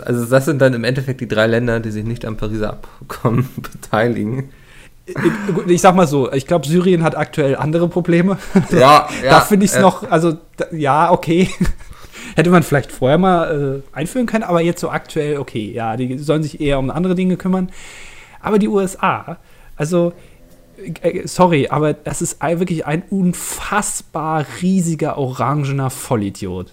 Also das sind dann im Endeffekt die drei Länder, die sich nicht am Pariser Abkommen beteiligen. Ich, ich sag mal so, ich glaube, Syrien hat aktuell andere Probleme. Ja, da finde ich es äh, noch, also da, ja, okay. Hätte man vielleicht vorher mal äh, einführen können, aber jetzt so aktuell, okay, ja, die sollen sich eher um andere Dinge kümmern. Aber die USA, also, äh, sorry, aber das ist wirklich ein unfassbar riesiger orangener Vollidiot.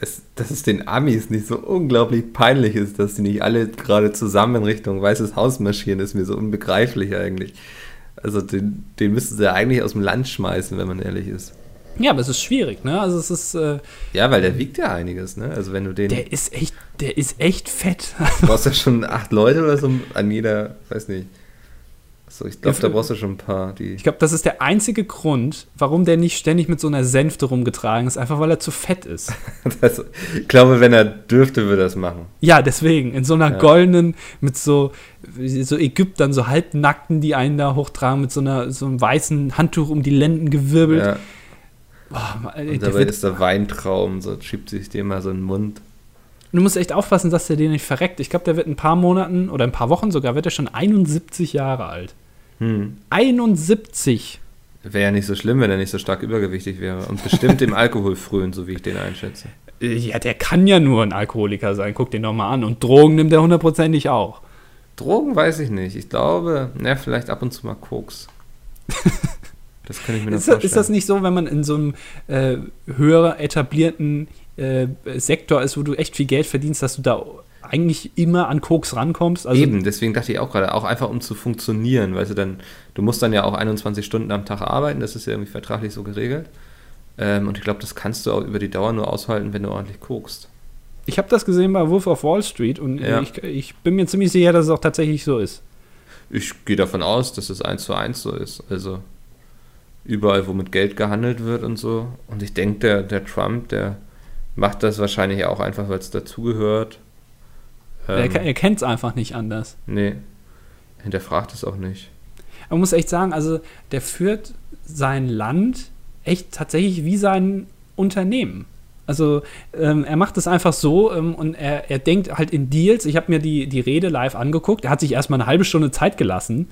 Es, dass es den Amis nicht so unglaublich peinlich ist, dass die nicht alle gerade zusammen in Richtung Weißes Haus marschieren, ist mir so unbegreiflich eigentlich. Also den, den müssten sie ja eigentlich aus dem Land schmeißen, wenn man ehrlich ist. Ja, aber es ist schwierig, ne? Also es ist, äh, Ja, weil der wiegt ja einiges, ne? Also wenn du den, der ist echt, der ist echt fett. du brauchst ja schon acht Leute oder so an jeder, weiß nicht. So, ich glaube, da brauchst du schon ein paar, die. Ich glaube, das ist der einzige Grund, warum der nicht ständig mit so einer Sänfte rumgetragen ist, einfach weil er zu fett ist. Das, ich glaube, wenn er dürfte, würde er das machen. Ja, deswegen, in so einer Ja. goldenen, mit so, so Ägyptern, so halbnackten, die einen da hochtragen, mit so, einer, so einem weißen Handtuch um die Lenden gewirbelt. Ja. Boah, Mann, Und der dabei wird, ist der Weintraum, so schiebt sich dem mal so in den Mund. du musst echt aufpassen, dass der dir nicht verreckt. Ich glaube, der wird in ein paar Monaten oder ein paar Wochen sogar, wird er schon 71 Jahre alt. Hm. 71! Wäre ja nicht so schlimm, wenn er nicht so stark übergewichtig wäre. Und bestimmt dem Alkohol frönt, so wie ich den einschätze. Äh, Ja, der kann ja nur ein Alkoholiker sein. Guck den doch mal an. Und Drogen nimmt er hundertprozentig auch. Drogen weiß ich nicht. Ich glaube, na, vielleicht ab und zu mal Koks. Das kann ich mir Ist das, vorstellen. ist das nicht so, wenn man in so einem äh, höher etablierten äh, Sektor ist, wo du echt viel Geld verdienst, dass du da eigentlich immer an Koks rankommst? Also, Eben, deswegen dachte ich auch gerade, auch einfach um zu funktionieren, weißt du, dann, du musst dann ja auch 21 Stunden am Tag arbeiten, das ist ja irgendwie vertraglich so geregelt. Ähm, und ich glaube, das kannst du auch über die Dauer nur aushalten, wenn du ordentlich kokst. Ich habe das gesehen bei Wolf of Wall Street und Ja. ich, ich bin mir ziemlich sicher, dass es auch tatsächlich so ist. Ich gehe davon aus, dass es eins zu eins so ist. Also überall, wo mit Geld gehandelt wird und so. Und ich denke, der, der Trump, der macht das wahrscheinlich auch einfach, weil es dazugehört. Er Ähm, kann- er kennt es einfach nicht anders. nee, hinterfragt es auch nicht. Man muss echt sagen, also der führt sein Land echt tatsächlich wie sein Unternehmen. Also ähm, er macht es einfach so ähm, und er, er denkt halt in Deals. Ich habe mir die, die Rede live angeguckt. Er hat sich erstmal eine halbe Stunde Zeit gelassen.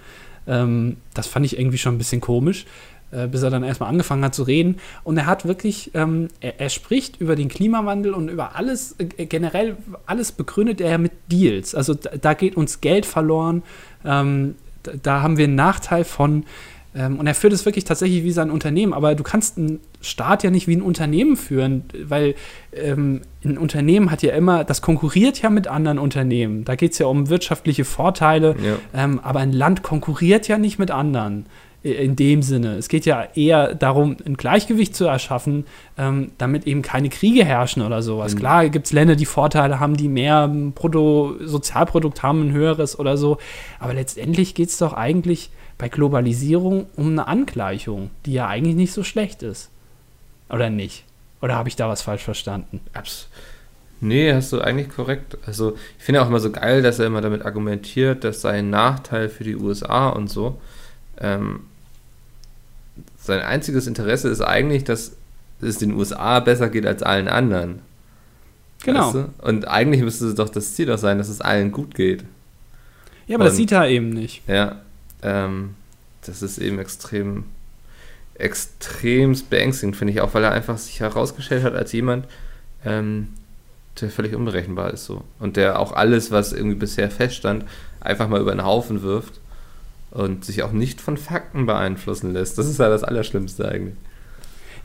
Ähm, das fand ich irgendwie schon ein bisschen komisch, äh, bis er dann erstmal angefangen hat zu reden. Und er hat wirklich, ähm, er, er spricht über den Klimawandel und über alles, äh, generell alles begründet er mit Deals. Also da, da geht uns Geld verloren. Ähm, da, da haben wir einen Nachteil von. Ähm, und er führt es wirklich tatsächlich wie sein Unternehmen. Aber du kannst einen Staat ja nicht wie ein Unternehmen führen, weil ähm, ein Unternehmen hat ja immer, das konkurriert ja mit anderen Unternehmen. Da geht es ja um wirtschaftliche Vorteile. Ja. Ähm, aber ein Land konkurriert ja nicht mit anderen in dem Sinne. Es geht ja eher darum, ein Gleichgewicht zu erschaffen, ähm, damit eben keine Kriege herrschen oder sowas. Mhm. Klar gibt es Länder, die Vorteile haben, die mehr Brutto Sozialprodukt haben, ein höheres oder so. Aber letztendlich geht es doch eigentlich bei Globalisierung um eine Angleichung, die ja eigentlich nicht so schlecht ist. Oder nicht? Oder habe ich da was falsch verstanden? Abs nee, hast du eigentlich korrekt. Also ich finde auch immer so geil, dass er immer damit argumentiert, das sei ein Nachteil für die USA und so. Ähm, sein einziges Interesse ist eigentlich, dass es den USA besser geht als allen anderen. Genau. Weißt du? Und eigentlich müsste es doch das Ziel doch sein, dass es allen gut geht. Ja, aber das Und- sieht er eben nicht. Ja, ähm, das ist eben extrem, extremst beängstigend, finde ich auch, weil er einfach sich herausgestellt hat als jemand, ähm, der völlig unberechenbar ist so. Und der auch alles, was irgendwie bisher feststand, einfach mal über den Haufen wirft und sich auch nicht von Fakten beeinflussen lässt. Das ist ja das Allerschlimmste eigentlich.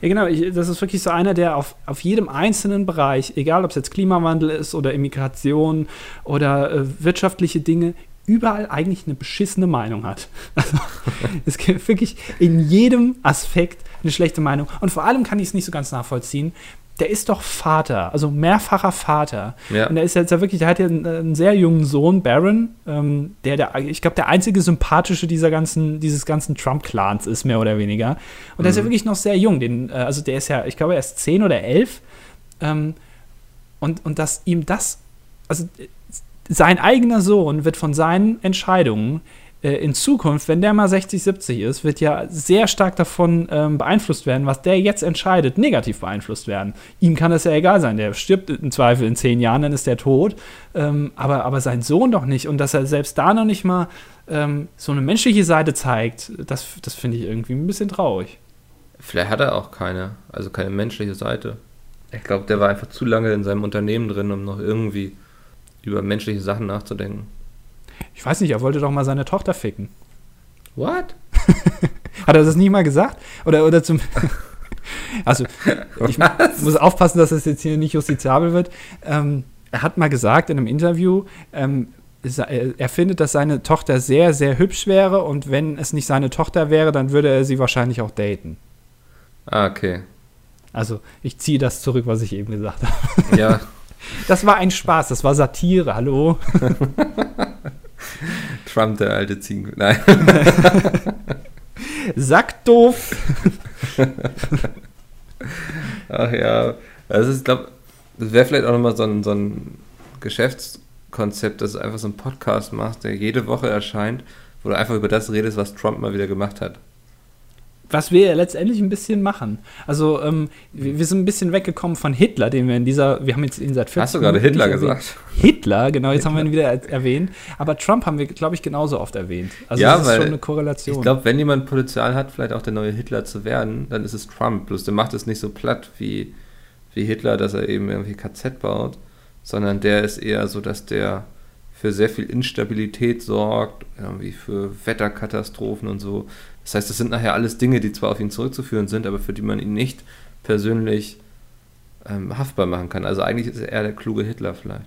Ja, genau. Ich, das ist wirklich so einer, der auf, auf jedem einzelnen Bereich, egal ob es jetzt Klimawandel ist oder Immigration oder äh, wirtschaftliche Dinge, überall eigentlich eine beschissene Meinung hat. Also, es gibt wirklich in jedem Aspekt eine schlechte Meinung. Und vor allem kann ich es nicht so ganz nachvollziehen. Der ist doch Vater, also mehrfacher Vater. Ja. Und der ist jetzt ja wirklich, der hat ja einen, einen sehr jungen Sohn, Baron, ähm, der, der, ich glaube, der einzige sympathische dieser ganzen, dieses ganzen Trump-Clans ist, mehr oder weniger. Und der ist ja wirklich noch sehr jung. Den, äh, also der ist ja, ich glaube, er ist zehn oder elf. Ähm, und, und dass ihm das, also äh, sein eigener Sohn wird von seinen Entscheidungen in Zukunft, wenn der mal 60, 70 ist, wird ja sehr stark davon ähm, beeinflusst werden, was der jetzt entscheidet, negativ beeinflusst werden. Ihm kann das ja egal sein, der stirbt im Zweifel in zehn Jahren, dann ist der tot. Ähm, aber, aber sein Sohn doch nicht. Und dass er selbst da noch nicht mal ähm, so eine menschliche Seite zeigt, das, das finde ich irgendwie ein bisschen traurig. Vielleicht hat er auch keine, also keine menschliche Seite. Ich glaube, der war einfach zu lange in seinem Unternehmen drin, um noch irgendwie über menschliche Sachen nachzudenken. Ich weiß nicht, er wollte doch mal seine Tochter ficken. What? Hat er das nie mal gesagt? Oder, oder zum. Also, ich muss aufpassen, dass das jetzt hier nicht justiziabel wird. Ähm, er hat mal gesagt in einem Interview, ähm, er er findet, dass seine Tochter sehr, sehr hübsch wäre und wenn es nicht seine Tochter wäre, dann würde er sie wahrscheinlich auch daten. Ah, okay. Also, ich ziehe das zurück, was ich eben gesagt habe. Ja, Das war ein Spaß, das war Satire, hallo? Trump, der alte Ziegen. Nein. Sackdoof. Ach ja. Also ich glaube, das wäre vielleicht auch nochmal so ein, so ein Geschäftskonzept, dass du einfach so einen Podcast machst, der jede Woche erscheint, wo du einfach über das redest, was Trump mal wieder gemacht hat. Was wir letztendlich ein bisschen machen. Also ähm, wir, wir sind ein bisschen weggekommen von Hitler, den wir in dieser, wir haben jetzt ihn seit 14 Hast du gerade Hitler erwähnt. gesagt? Hitler, genau, jetzt haben wir ihn wieder er erwähnt. Aber Trump haben wir, glaube ich, genauso oft erwähnt. Also Ja, das ist weil schon eine Korrelation. Ich glaube, wenn jemand Potenzial hat, vielleicht auch der neue Hitler zu werden, dann ist es Trump. Bloß der macht es nicht so platt wie, wie Hitler, dass er eben irgendwie KZ baut, sondern der ist eher so, dass der für sehr viel Instabilität sorgt, irgendwie für Wetterkatastrophen und so. Das heißt, das sind nachher alles Dinge, die zwar auf ihn zurückzuführen sind, aber für die man ihn nicht persönlich ähm, haftbar machen kann. Also eigentlich ist er der kluge Hitler vielleicht.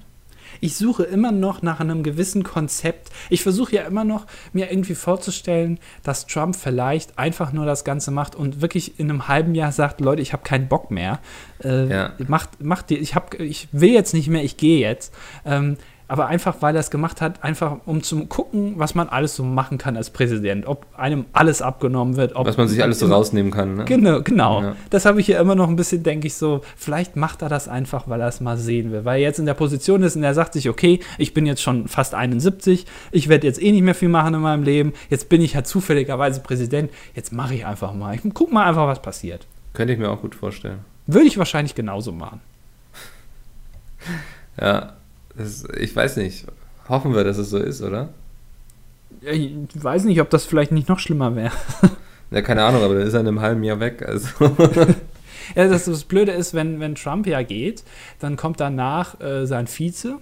Ich suche immer noch nach einem gewissen Konzept. Ich versuche ja immer noch, mir irgendwie vorzustellen, dass Trump vielleicht einfach nur das Ganze macht und wirklich in einem halben Jahr sagt, Leute, ich habe keinen Bock mehr. Äh, Ja. Macht, macht die, ich, hab, ich will jetzt nicht mehr, ich gehe jetzt. Ähm, aber einfach, weil er es gemacht hat, einfach um zu gucken, was man alles so machen kann als Präsident. Ob einem alles abgenommen wird. Ob Was man sich alles so rausnehmen kann. Ne? Genau, genau. Ja. Das habe ich hier immer noch ein bisschen, denke ich so, vielleicht macht er das einfach, weil er es mal sehen will. Weil er jetzt in der Position ist und er sagt sich, okay, ich bin jetzt schon fast 71, ich werde jetzt eh nicht mehr viel machen in meinem Leben, jetzt bin ich halt zufälligerweise Präsident, jetzt mache ich einfach mal. Ich guck mal einfach, was passiert. Könnte ich mir auch gut vorstellen. Würde ich wahrscheinlich genauso machen. Ja, das, ich weiß nicht. Hoffen wir, dass es so ist, oder? Ich weiß nicht, ob das vielleicht nicht noch schlimmer wäre. Ja, keine Ahnung, aber dann ist er in einem halben Jahr weg. Also. Ja, das, das Blöde ist, wenn, wenn Trump ja geht, dann kommt danach äh, sein Vize,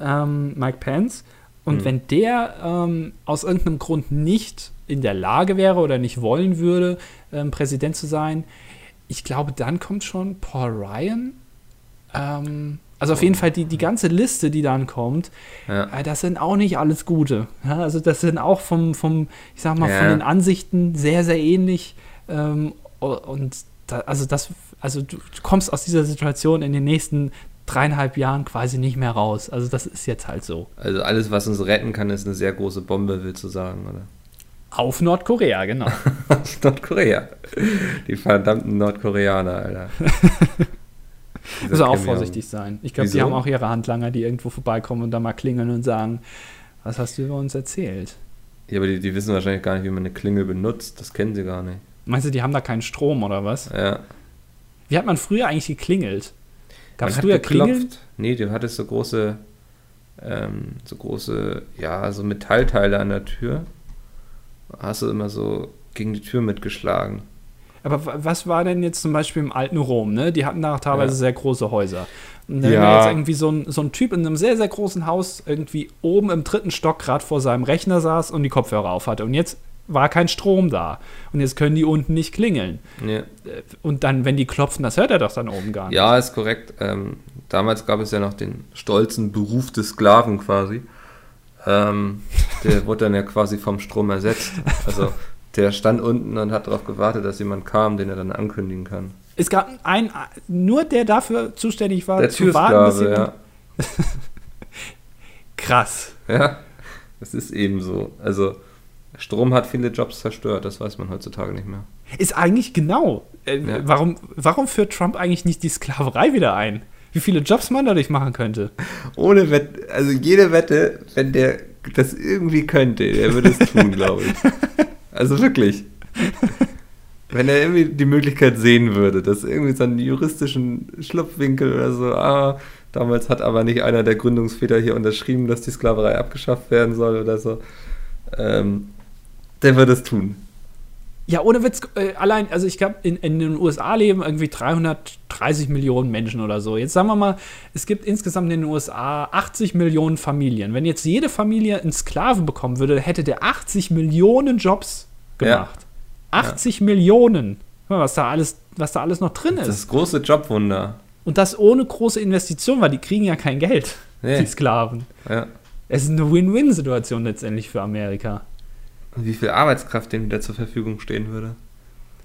ähm, Mike Pence. Und Hm. wenn der ähm, aus irgendeinem Grund nicht in der Lage wäre oder nicht wollen würde, ähm, Präsident zu sein, ich glaube, dann kommt schon Paul Ryan. Ähm, also auf jeden Fall die, die ganze Liste, die dann kommt, ja. äh, das sind auch nicht alles gute. Ja, also das sind auch vom, vom ich sag mal, von Ja. den Ansichten sehr, sehr ähnlich. Ähm, und da, also das, also du, kommst aus dieser Situation in den nächsten dreieinhalb Jahren quasi nicht mehr raus. Also das ist jetzt halt so. Also alles, was uns retten kann, ist eine sehr große Bombe, willst du sagen, oder? Auf Nordkorea, genau. Nordkorea. Die verdammten Nordkoreaner, Alter. Muss auch vorsichtig sein. Ich glaube, die haben auch ihre Handlanger, die irgendwo vorbeikommen und da mal klingeln und sagen, was hast du über uns erzählt? Ja, aber die, die wissen wahrscheinlich gar nicht, wie man eine Klingel benutzt. Das kennen sie gar nicht. Meinst du, die haben da keinen Strom oder was? Ja. Wie hat man früher eigentlich geklingelt? Gab es Man hat früher geklopft. Klingeln? Nee, du hattest so große, ähm, so große, ja, so Metallteile an der Tür. Hast du immer so gegen die Tür mitgeschlagen. Aber wa- was war denn jetzt zum Beispiel im alten Rom, ne? Die hatten da teilweise Ja. sehr große Häuser. Und wenn Ja. jetzt irgendwie so ein, so ein Typ in einem sehr, sehr großen Haus irgendwie oben im dritten Stock gerade vor seinem Rechner saß und die Kopfhörer auf hatte. Und jetzt war kein Strom da. Und jetzt können die unten nicht klingeln. Nee. Äh, Und dann, wenn die klopfen, das hört er doch dann oben gar nicht. Ja, ist korrekt. Ähm, damals gab es ja noch den stolzen Beruf des Sklaven quasi. Ähm, der wurde dann ja quasi vom Strom ersetzt. Also der stand unten und hat darauf gewartet, dass jemand kam, den er dann ankündigen kann. Es gab einen, nur der dafür zuständig war, Der zu warten, jemand- ja. Krass. Ja, das ist eben so. Also Strom hat viele Jobs zerstört, das weiß man heutzutage nicht mehr. Ist eigentlich genau. Äh, Ja. warum, warum führt Trump eigentlich nicht die Sklaverei wieder ein? Wie viele Jobs man dadurch machen könnte? Ohne Wette, also jede Wette, wenn der das irgendwie könnte, der würde es tun, glaube ich. Also wirklich. Wenn er irgendwie die Möglichkeit sehen würde, dass irgendwie so einen juristischen Schlupfwinkel oder so, ah, damals hat aber nicht einer der Gründungsväter hier unterschrieben, dass die Sklaverei abgeschafft werden soll oder so, ähm, der würde es tun. Ja, ohne Witz, äh, allein, also ich glaube, in, in den USA leben irgendwie 330 Millionen Menschen oder so. Jetzt sagen wir mal, es gibt insgesamt in den USA 80 Millionen Familien. Wenn jetzt jede Familie einen Sklaven bekommen würde, hätte der 80 Millionen Jobs gemacht. 80 Millionen. Hör mal, Was da, alles, was da alles noch drin Das ist. das große Jobwunder. Und das ohne große Investition, weil die kriegen ja kein Geld, Nee. die Sklaven. Ja. Es ist eine Win-Win-Situation letztendlich für Amerika. Und wie viel Arbeitskraft dem wieder zur Verfügung stehen würde.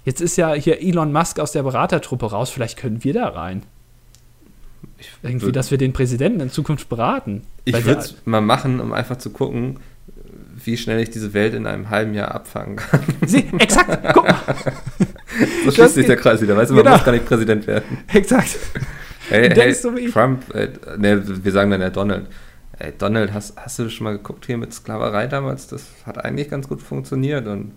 Jetzt ist ja hier Elon Musk aus der Beratertruppe raus, vielleicht können wir da rein. Ich Irgendwie, dass wir den Präsidenten in Zukunft beraten. Ich würde es mal machen, um einfach zu gucken, wie schnell ich diese Welt in einem halben Jahr abfangen kann. Sie, exakt, guck mal, So Das schließt sich der Kreis wieder. Weißt du, man Genau. muss gar nicht Präsident werden. exakt. Hey, hey so. Trump, äh, ne, wir sagen dann ja Donald. Ey, Donald, hast, hast du schon mal geguckt hier mit Sklaverei damals? Das hat eigentlich ganz gut funktioniert. Und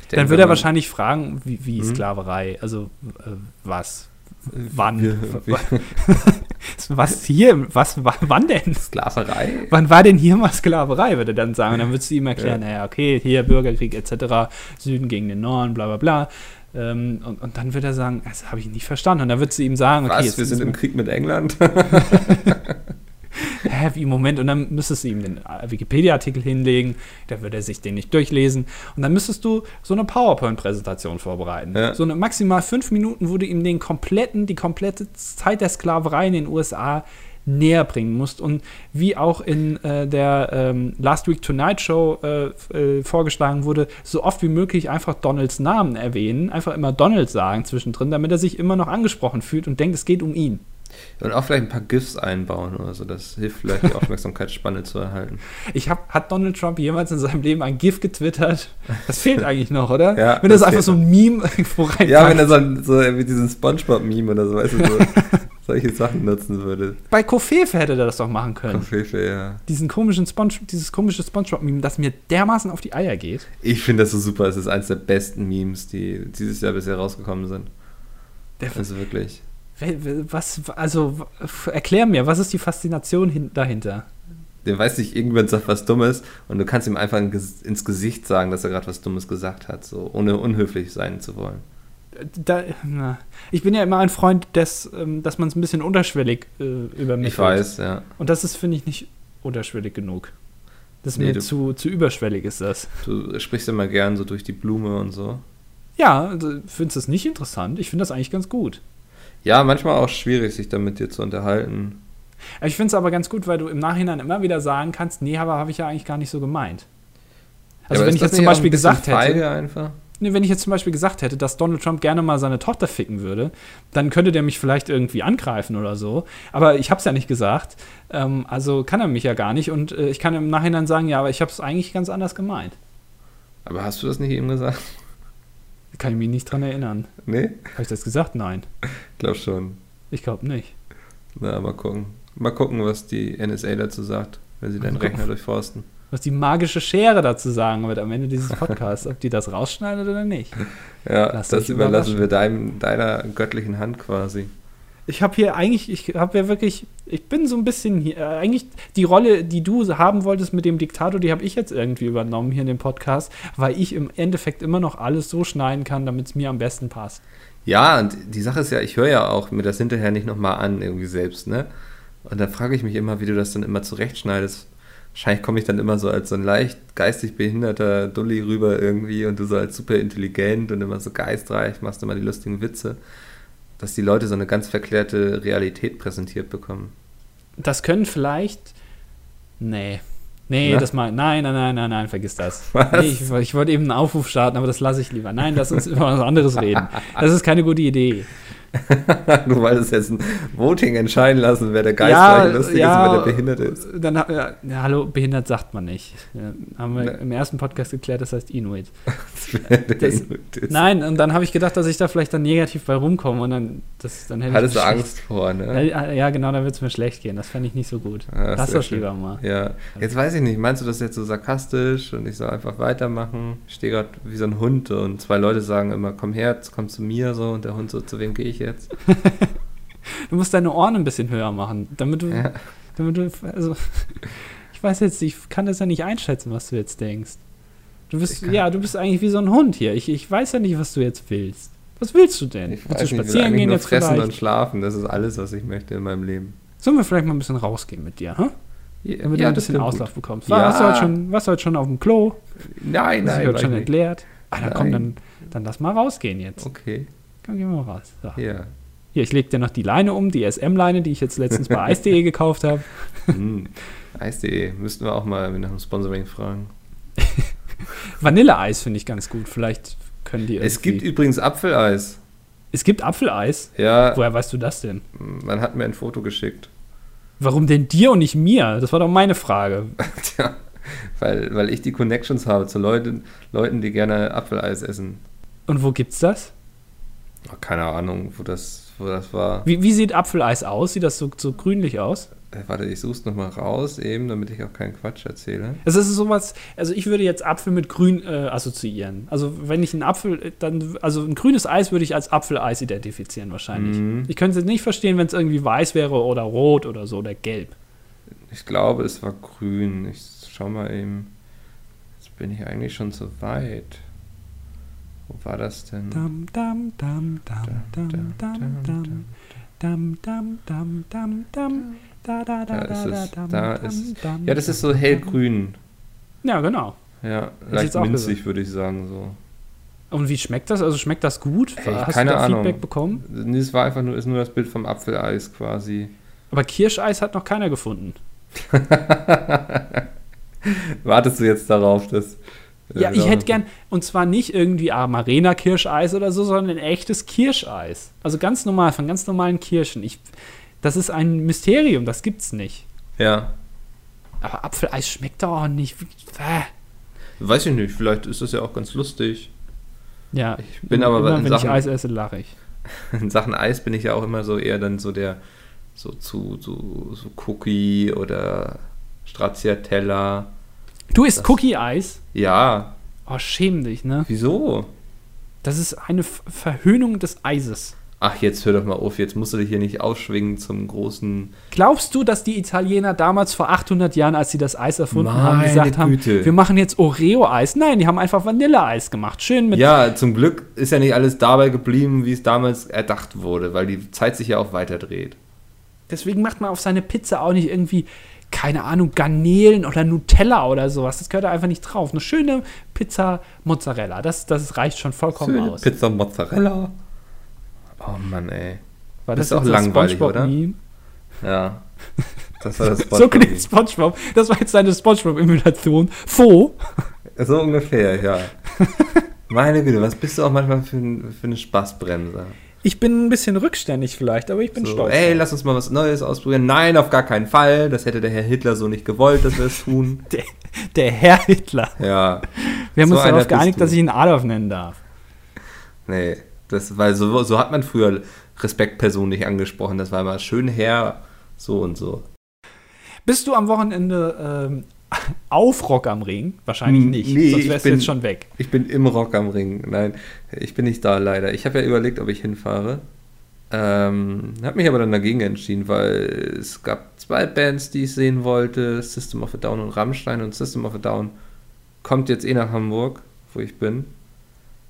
ich Dann denke, würde er wahrscheinlich fragen, wie, wie Mhm. Sklaverei, also äh, was, wann, was hier, was, wa- wann denn? Sklaverei? Wann war denn hier mal Sklaverei, würde er dann sagen. Und dann würdest du ihm erklären, Ja. naja, okay, hier Bürgerkrieg etc., Süden gegen den Norden, bla bla bla. Ähm, und, und dann wird er sagen, das habe ich nicht verstanden. Und dann wird sie ihm sagen, okay, Was? jetzt Wir sind im Krieg mit England? hä, wie Moment, und dann müsstest du ihm den Wikipedia-Artikel hinlegen, da würde er sich den nicht durchlesen. Und dann müsstest du so eine PowerPoint-Präsentation vorbereiten. Ja. So eine maximal fünf Minuten, wo du ihm den kompletten, die komplette Zeit der Sklaverei in den USA näher bringen musst. Und wie auch in äh, der ähm, Last Week Tonight Show äh, äh, vorgeschlagen wurde, so oft wie möglich einfach Donalds Namen erwähnen, einfach immer Donald sagen zwischendrin, damit er sich immer noch angesprochen fühlt und denkt, es geht um ihn. Und auch vielleicht ein paar GIFs einbauen oder so. Das hilft vielleicht, die Aufmerksamkeitsspanne zu erhalten. Ich hab, hat Donald Trump jemals in seinem Leben ein GIF getwittert? Das fehlt eigentlich noch, oder? Ja, wenn das, das einfach so ein Meme irgendwo rein Ja, wenn er so, so wie diesen Spongebob-Meme oder so, weißt du, so solche Sachen nutzen würde. Bei Kofefe hätte er das doch machen können. Koffefe, ja. Diesen komischen Sponge, dieses komische Spongebob-Meme, das mir dermaßen auf die Eier geht. Ich finde das so super. Es ist eines der besten Memes, die dieses Jahr bisher rausgekommen sind. Der, Also wirklich. Was, also, erklär mir, was ist die Faszination hin, dahinter? Der weiß nicht, irgendwann sagt was Dummes und du kannst ihm einfach ins Gesicht sagen, dass er gerade was Dummes gesagt hat, so ohne unhöflich sein zu wollen. Da, na, ich bin ja immer ein Freund, des, ähm, dass man es ein bisschen unterschwellig äh, übermittelt. Ich weiß, ja. Und das ist, finde ich, nicht unterschwellig genug. Das ist Nee, mir du- zu, zu überschwellig ist das. Du sprichst immer gern so durch die Blume und so. Ja, also, findest das nicht interessant? Ich finde das eigentlich ganz gut. Ja, manchmal auch schwierig, sich da mit dir zu unterhalten. Ich finde es aber ganz gut, weil du im Nachhinein immer wieder sagen kannst, nee, aber habe ich ja eigentlich gar nicht so gemeint. Also aber wenn ich jetzt zum Beispiel gesagt hätte, einfach. nee, wenn ich jetzt zum Beispiel gesagt hätte, dass Donald Trump gerne mal seine Tochter ficken würde, dann könnte der mich vielleicht irgendwie angreifen oder so. Aber ich habe es ja nicht gesagt. Ähm, also kann er mich ja gar nicht. Und äh, ich kann im Nachhinein sagen, ja, aber ich habe es eigentlich ganz anders gemeint. Aber hast du das nicht eben gesagt? Kann ich mich nicht dran erinnern. Nee? Habe ich das gesagt? Nein. Glaub schon. Ich glaube nicht. Na, mal gucken. Mal gucken, was die NSA dazu sagt, wenn sie deinen. Rechner durchforsten. Was die magische Schere dazu sagen wird am Ende dieses Podcasts, ob die das rausschneidet oder nicht. Ja, Lasst das überlassen wir deinem, deiner göttlichen Hand quasi. Ich habe hier eigentlich, ich habe ja wirklich, ich bin so ein bisschen hier, äh, eigentlich die Rolle, die du haben wolltest mit dem Diktator, die habe ich jetzt irgendwie übernommen hier in dem Podcast, weil ich im Endeffekt immer noch alles so schneiden kann, damit es mir am besten passt. Ja, und die Sache ist ja, ich höre ja auch mir das hinterher nicht nochmal an, irgendwie selbst, ne? Und dann frage ich mich immer, wie du das dann immer zurechtschneidest. Wahrscheinlich komme ich dann immer so als so ein leicht geistig behinderter Dulli rüber irgendwie und du so als super intelligent und immer so geistreich, machst immer die lustigen Witze, dass die Leute so eine ganz verklärte Realität präsentiert bekommen. Das können vielleicht, nee. Nee, Na? das mal, nein, nein, nein, nein, nein, vergiss das. Nee, ich, ich wollte eben einen Aufruf starten, aber das lasse ich lieber. Nein, lass uns über was anderes reden. Das ist keine gute Idee. Weil es jetzt ein Voting entscheiden lassen, wer der geistreiche lustig ist und wer der behindert ist. Dann, ja, ja, hallo, behindert sagt man nicht. Ja, haben wir Ne. im ersten Podcast geklärt, das heißt Inuit. Das- Inuit ist. Nein, und dann habe ich gedacht, dass ich da vielleicht dann negativ bei rumkomme und dann, das, dann hätte Hattest du ich mir Angst vor, ne? Ja, ja, genau, dann wird es mir schlecht gehen. Das fände ich nicht so gut. Ah, Lass sehr das schön. lieber mal. Ja, jetzt weiß ich nicht, meinst du das jetzt so sarkastisch und ich soll einfach weitermachen? Ich stehe gerade wie so ein Hund und zwei Leute sagen immer, komm her, komm zu mir so und der Hund so, zu wem gehe ich jetzt? Du musst deine Ohren ein bisschen höher machen, damit du, Ja. damit du, also, ich weiß jetzt, ich kann das ja nicht einschätzen, was du jetzt denkst. Du bist, Ich ja, du bist eigentlich wie so ein Hund hier. Ich, ich weiß ja nicht, was du jetzt willst. Was willst du denn? Ich Willst du ich spazieren eigentlich gehen jetzt fressen vielleicht? und schlafen, das ist alles, was ich möchte in meinem Leben. Sollen wir vielleicht mal ein bisschen rausgehen mit dir, hä? Ja, Damit du ein bisschen Auslauf gut. bekommst. Ja. Warst, du heute schon, warst du heute schon auf dem Klo? Nein, Hast du nein, heute schon ich entleert? Ah, dann komm, Nein. dann, dann lass mal rausgehen jetzt. Okay, Komm, gehen wir mal raus. So. ja. Hier, ich leg dir noch die Leine um, die SM-Leine, die ich jetzt letztens bei Eis.de gekauft habe. hm. Eis.de, müssten wir auch mal nach dem Sponsoring fragen. Vanilleeis finde ich ganz gut. Vielleicht können die Es gibt übrigens Apfeleis. es gibt Apfeleis. Ja, Woher weißt du das denn? man hat mir ein Foto geschickt. Warum denn dir und nicht mir? Das war doch meine Frage. Tja, weil, weil ich die Connections habe zu Leuten, Leuten, die gerne Apfeleis essen. Und wo gibt's das? Keine Ahnung, wo das, wo das war. Wie, wie sieht Apfeleis aus? Sieht das so, so grünlich aus? Äh, Warte, ich such's nochmal raus, eben, damit ich auch keinen Quatsch erzähle. Es ist sowas, also ich würde jetzt Apfel mit grün äh, assoziieren. Also wenn ich einen Apfel, äh, dann, also ein grünes Eis würde ich als Apfeleis identifizieren wahrscheinlich. Mhm. Ich könnte es nicht verstehen, wenn es irgendwie weiß wäre oder rot oder so oder gelb. Ich glaube, es war grün. Ich schau mal eben. Jetzt bin ich eigentlich schon zu weit. Wo war das denn? Dam, dam, dam, dam, dam, dam, dam. Dam, dam, dam, dam, dam. Da, da, da, Da ist da, es. dam, Da dam, ist- dam, Ja, das ist so hellgrün. Ja, genau. Ja, ich leicht minzig, würde ich sagen. so. Und wie schmeckt das? Also schmeckt das gut? Ey, Hast keine du da Ahnung. Feedback bekommen? Nee, es war einfach nur, ist nur das Bild vom Apfeleis quasi. Aber Kirscheis hat noch keiner gefunden. Wartest du jetzt darauf, dass. Ja, ich hätte gern, und zwar nicht irgendwie Amarena-Kirscheis oder so, sondern ein echtes Kirscheis. Also ganz normal, von ganz normalen Kirschen. Ich, das ist ein Mysterium, das gibt's nicht. Ja, Aber Apfeleis schmeckt doch auch nicht. Weiß ich nicht, vielleicht ist das ja auch ganz lustig. Ja, Ich bin aber immer, in wenn Sachen- ich Eis esse, lache ich. In Sachen Eis bin ich ja auch immer so eher dann so der, so zu, so, so Cookie oder Stracciatella. Du isst Das- Cookie-Eis? Ja, Oh, schäm dich, ne? wieso? Das ist eine Verhöhnung des Eises. Ach, jetzt hör doch mal auf, jetzt musst du dich hier nicht ausschwingen zum großen. Glaubst du, dass die Italiener damals vor 800 Jahren, als sie das Eis erfunden haben, Meine gesagt haben, Güte. wir machen jetzt Oreo-Eis? Nein, die haben einfach Vanilleeis gemacht. Schön mit Ja, zum Glück ist ja nicht alles dabei geblieben, wie es damals erdacht wurde, weil die Zeit sich ja auch weiter dreht. Deswegen macht man auf seine Pizza auch nicht irgendwie, keine Ahnung, Garnelen oder Nutella oder sowas. Das gehört da einfach nicht drauf. Eine schöne Pizza Mozzarella, das, das reicht schon vollkommen Schöne aus. Pizza Mozzarella. Oh Mann, ey. War das das, ist auch langweilig, SpongeBob-Meme? Ja. Das war das So klingt SpongeBob. Das war jetzt seine SpongeBob-Emulation. Fo. So ungefähr, ja. Meine Güte, was bist du auch manchmal für, für eine Spaßbremse? Ich bin ein bisschen rückständig vielleicht, aber ich bin So, stolz. ey, lass uns mal was Neues ausprobieren. Nein, auf gar keinen Fall. Das hätte der Herr Hitler so nicht gewollt, dass wir es tun. der, der Herr Hitler. Ja, Wir haben So uns darauf geeinigt, dass ich ihn Adolf nennen darf. nee. Das, weil so, so hat man früher Respektpersonen nicht angesprochen. Das war immer schön Herr, so und so. Bist du am Wochenende ähm, auf Rock am Ring? Wahrscheinlich Hm, nicht, nee, sonst wärst du bin- jetzt schon weg. Ich bin im Rock am Ring. Nein, ich bin nicht da leider. Ich habe ja überlegt, ob ich hinfahre. Ähm, habe mich aber dann dagegen entschieden, weil es gab zwei Bands, die ich sehen wollte: System of a Down und Rammstein. Und System of a Down kommt jetzt eh nach Hamburg, wo ich bin.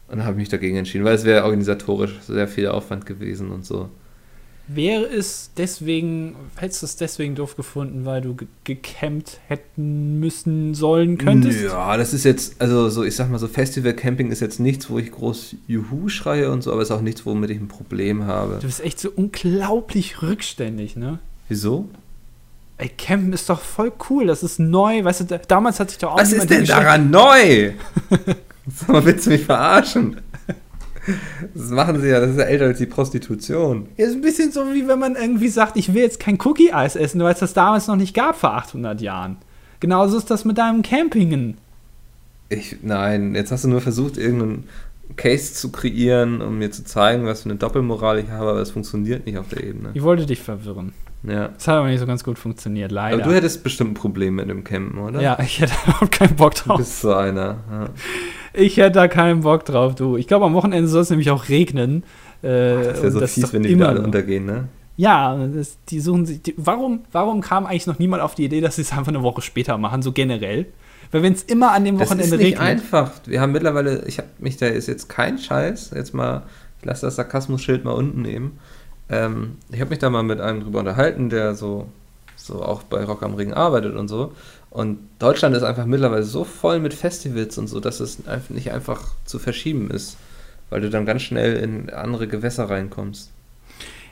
Und habe mich dagegen entschieden, weil es wäre organisatorisch sehr viel Aufwand gewesen und so. Wäre es deswegen, hättest du es deswegen doof gefunden, weil du ge gecampt hätten müssen sollen könntest? Ja, das ist jetzt, also so, ich sag mal so, Festival-Camping ist jetzt nichts, wo ich groß Juhu schreie und so, aber ist auch nichts, womit ich ein Problem habe. Du bist echt so unglaublich rückständig, ne? Wieso? Ey, Campen ist doch voll cool, das ist neu, weißt du, da, damals hatte ich doch auch Was ist denn daran neu? Sag mal, willst du mich verarschen? Das machen sie ja, das ist ja älter als die Prostitution. Ja, ist ein bisschen so, wie wenn man irgendwie sagt, ich will jetzt kein Cookie-Eis essen, weil es das damals noch nicht gab vor 800 Jahren. Genauso ist das mit deinem Campingen. Ich, nein, jetzt hast du nur versucht, irgendeinen Case zu kreieren, um mir zu zeigen, was für eine Doppelmoral ich habe, aber es funktioniert nicht auf der Ebene. Ich wollte dich verwirren. Ja. Das hat aber nicht so ganz gut funktioniert, leider. Aber du hättest bestimmt ein Problem mit dem Campen, oder? ja, ich hätte überhaupt keinen Bock Du drauf. bist so einer. Ja. Ich hätte da keinen Bock drauf, du. Ich glaube, am Wochenende soll es nämlich auch regnen. Äh, Das ist ja so das fies, wenn die wieder alle untergehen, ne? Ja, das, die suchen sich. Die, warum, warum kam eigentlich noch niemand auf die Idee, dass sie es einfach eine Woche später machen, so generell? Weil wenn es immer an dem Das Wochenende ist nicht regnet. einfach. Wir haben mittlerweile, ich habe mich da ist jetzt kein Scheiß, jetzt mal, ich lasse das Sarkasmus-Schild mal unten nehmen. Ähm, ich habe mich da mal mit einem drüber unterhalten, der so, so auch bei Rock am Ring arbeitet und so. Und Deutschland ist einfach mittlerweile so voll mit Festivals und so, dass es einfach nicht einfach zu verschieben ist, weil du dann ganz schnell in andere Gewässer reinkommst.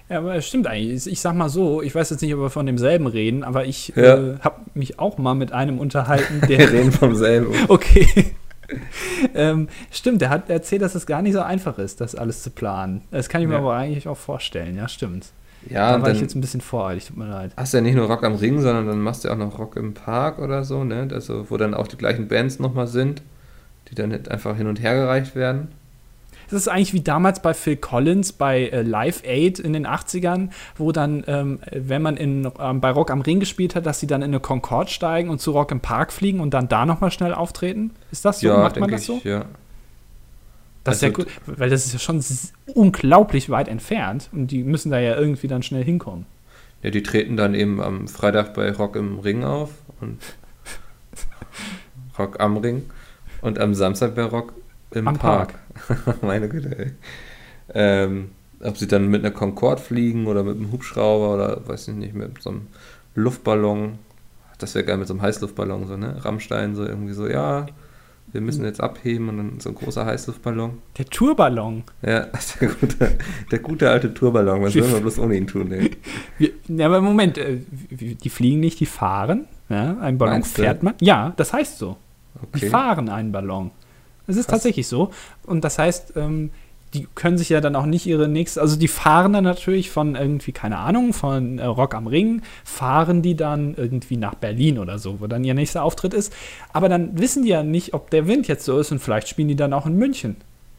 Ja, aber es stimmt eigentlich. Ich sag mal so, ich weiß jetzt nicht, ob wir von demselben reden, aber ich Ja. äh, habe mich auch mal mit einem unterhalten, Wir der. reden vom selben. okay. ähm, stimmt, der hat erzählt, dass es gar nicht so einfach ist, das alles zu planen. Das kann ich mir Ja. aber eigentlich auch vorstellen, ja, stimmt. Ja, da war ich jetzt ein bisschen voreilig, tut mir leid. hast du ja nicht nur Rock am Ring, sondern dann machst du ja auch noch Rock im Park oder so, ne? Also, wo dann auch die gleichen Bands nochmal sind, die dann einfach hin und her gereicht werden. Das ist eigentlich wie damals bei Phil Collins bei äh, Live Aid in den 80ern, wo dann, ähm, wenn man in, ähm, bei Rock am Ring gespielt hat, dass sie dann in eine Concorde steigen und zu Rock im Park fliegen und dann da nochmal schnell auftreten. Ist das so? Macht man das so? ich, ja. Das ist ja Also, gut, weil das ist ja schon unglaublich weit entfernt und die müssen da ja irgendwie dann schnell hinkommen. Ja, die treten dann eben am Freitag bei Rock im Ring auf und Rock am Ring und am Samstag bei Rock Im Am Park. Meine Güte, ey. Ähm, ob sie dann mit einer Concorde fliegen oder mit einem Hubschrauber oder weiß ich nicht, mit so einem Luftballon. Das wäre geil mit so einem Heißluftballon, so, ne? Rammstein, so irgendwie so, ja, wir müssen jetzt abheben und dann so ein großer Heißluftballon. Der Tourballon. Ja, der gute, der gute alte Tourballon. Was sollen wir bloß ohne ihn tun, ey? Ja, aber Moment, äh, die fliegen nicht, die fahren. Ja, ein Ballon Meinst du? fährt man. Ja, das heißt so. Die Okay. fahren einen Ballon. Das ist Krass. tatsächlich so. Und das heißt, ähm, die können sich ja dann auch nicht ihre nächste, also die fahren dann natürlich von irgendwie, keine Ahnung, von äh, Rock am Ring, fahren die dann irgendwie nach Berlin oder so, wo dann ihr nächster Auftritt ist. Aber dann wissen die ja nicht, ob der Wind jetzt so ist und vielleicht spielen die dann auch in München.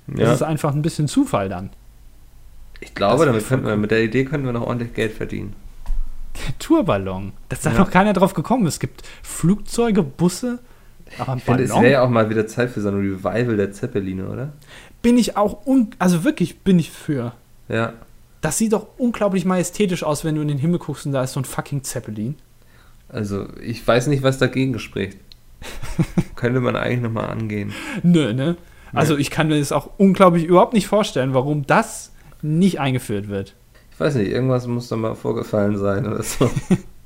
Das Ja. ist einfach ein bisschen Zufall dann. Ich glaube, Das damit könnten wir, mit der Idee könnten wir noch ordentlich Geld verdienen. Der Tourballon. Da ist da Ja. noch keiner drauf gekommen. Es gibt Flugzeuge, Busse, aber ein Ich finde, es wäre ja auch mal wieder Zeit für so ein Revival der Zeppeline, oder? Bin ich auch, also wirklich bin ich für. Ja. Das sieht doch unglaublich majestätisch aus, wenn du in den Himmel guckst und da ist so ein fucking Zeppelin. Also, ich weiß nicht, was dagegen spricht. Könnte man eigentlich nochmal angehen. Nö, ne? Also ich kann mir das auch unglaublich überhaupt nicht vorstellen, warum das nicht eingeführt wird. Ich weiß nicht, irgendwas muss da mal vorgefallen sein oder so.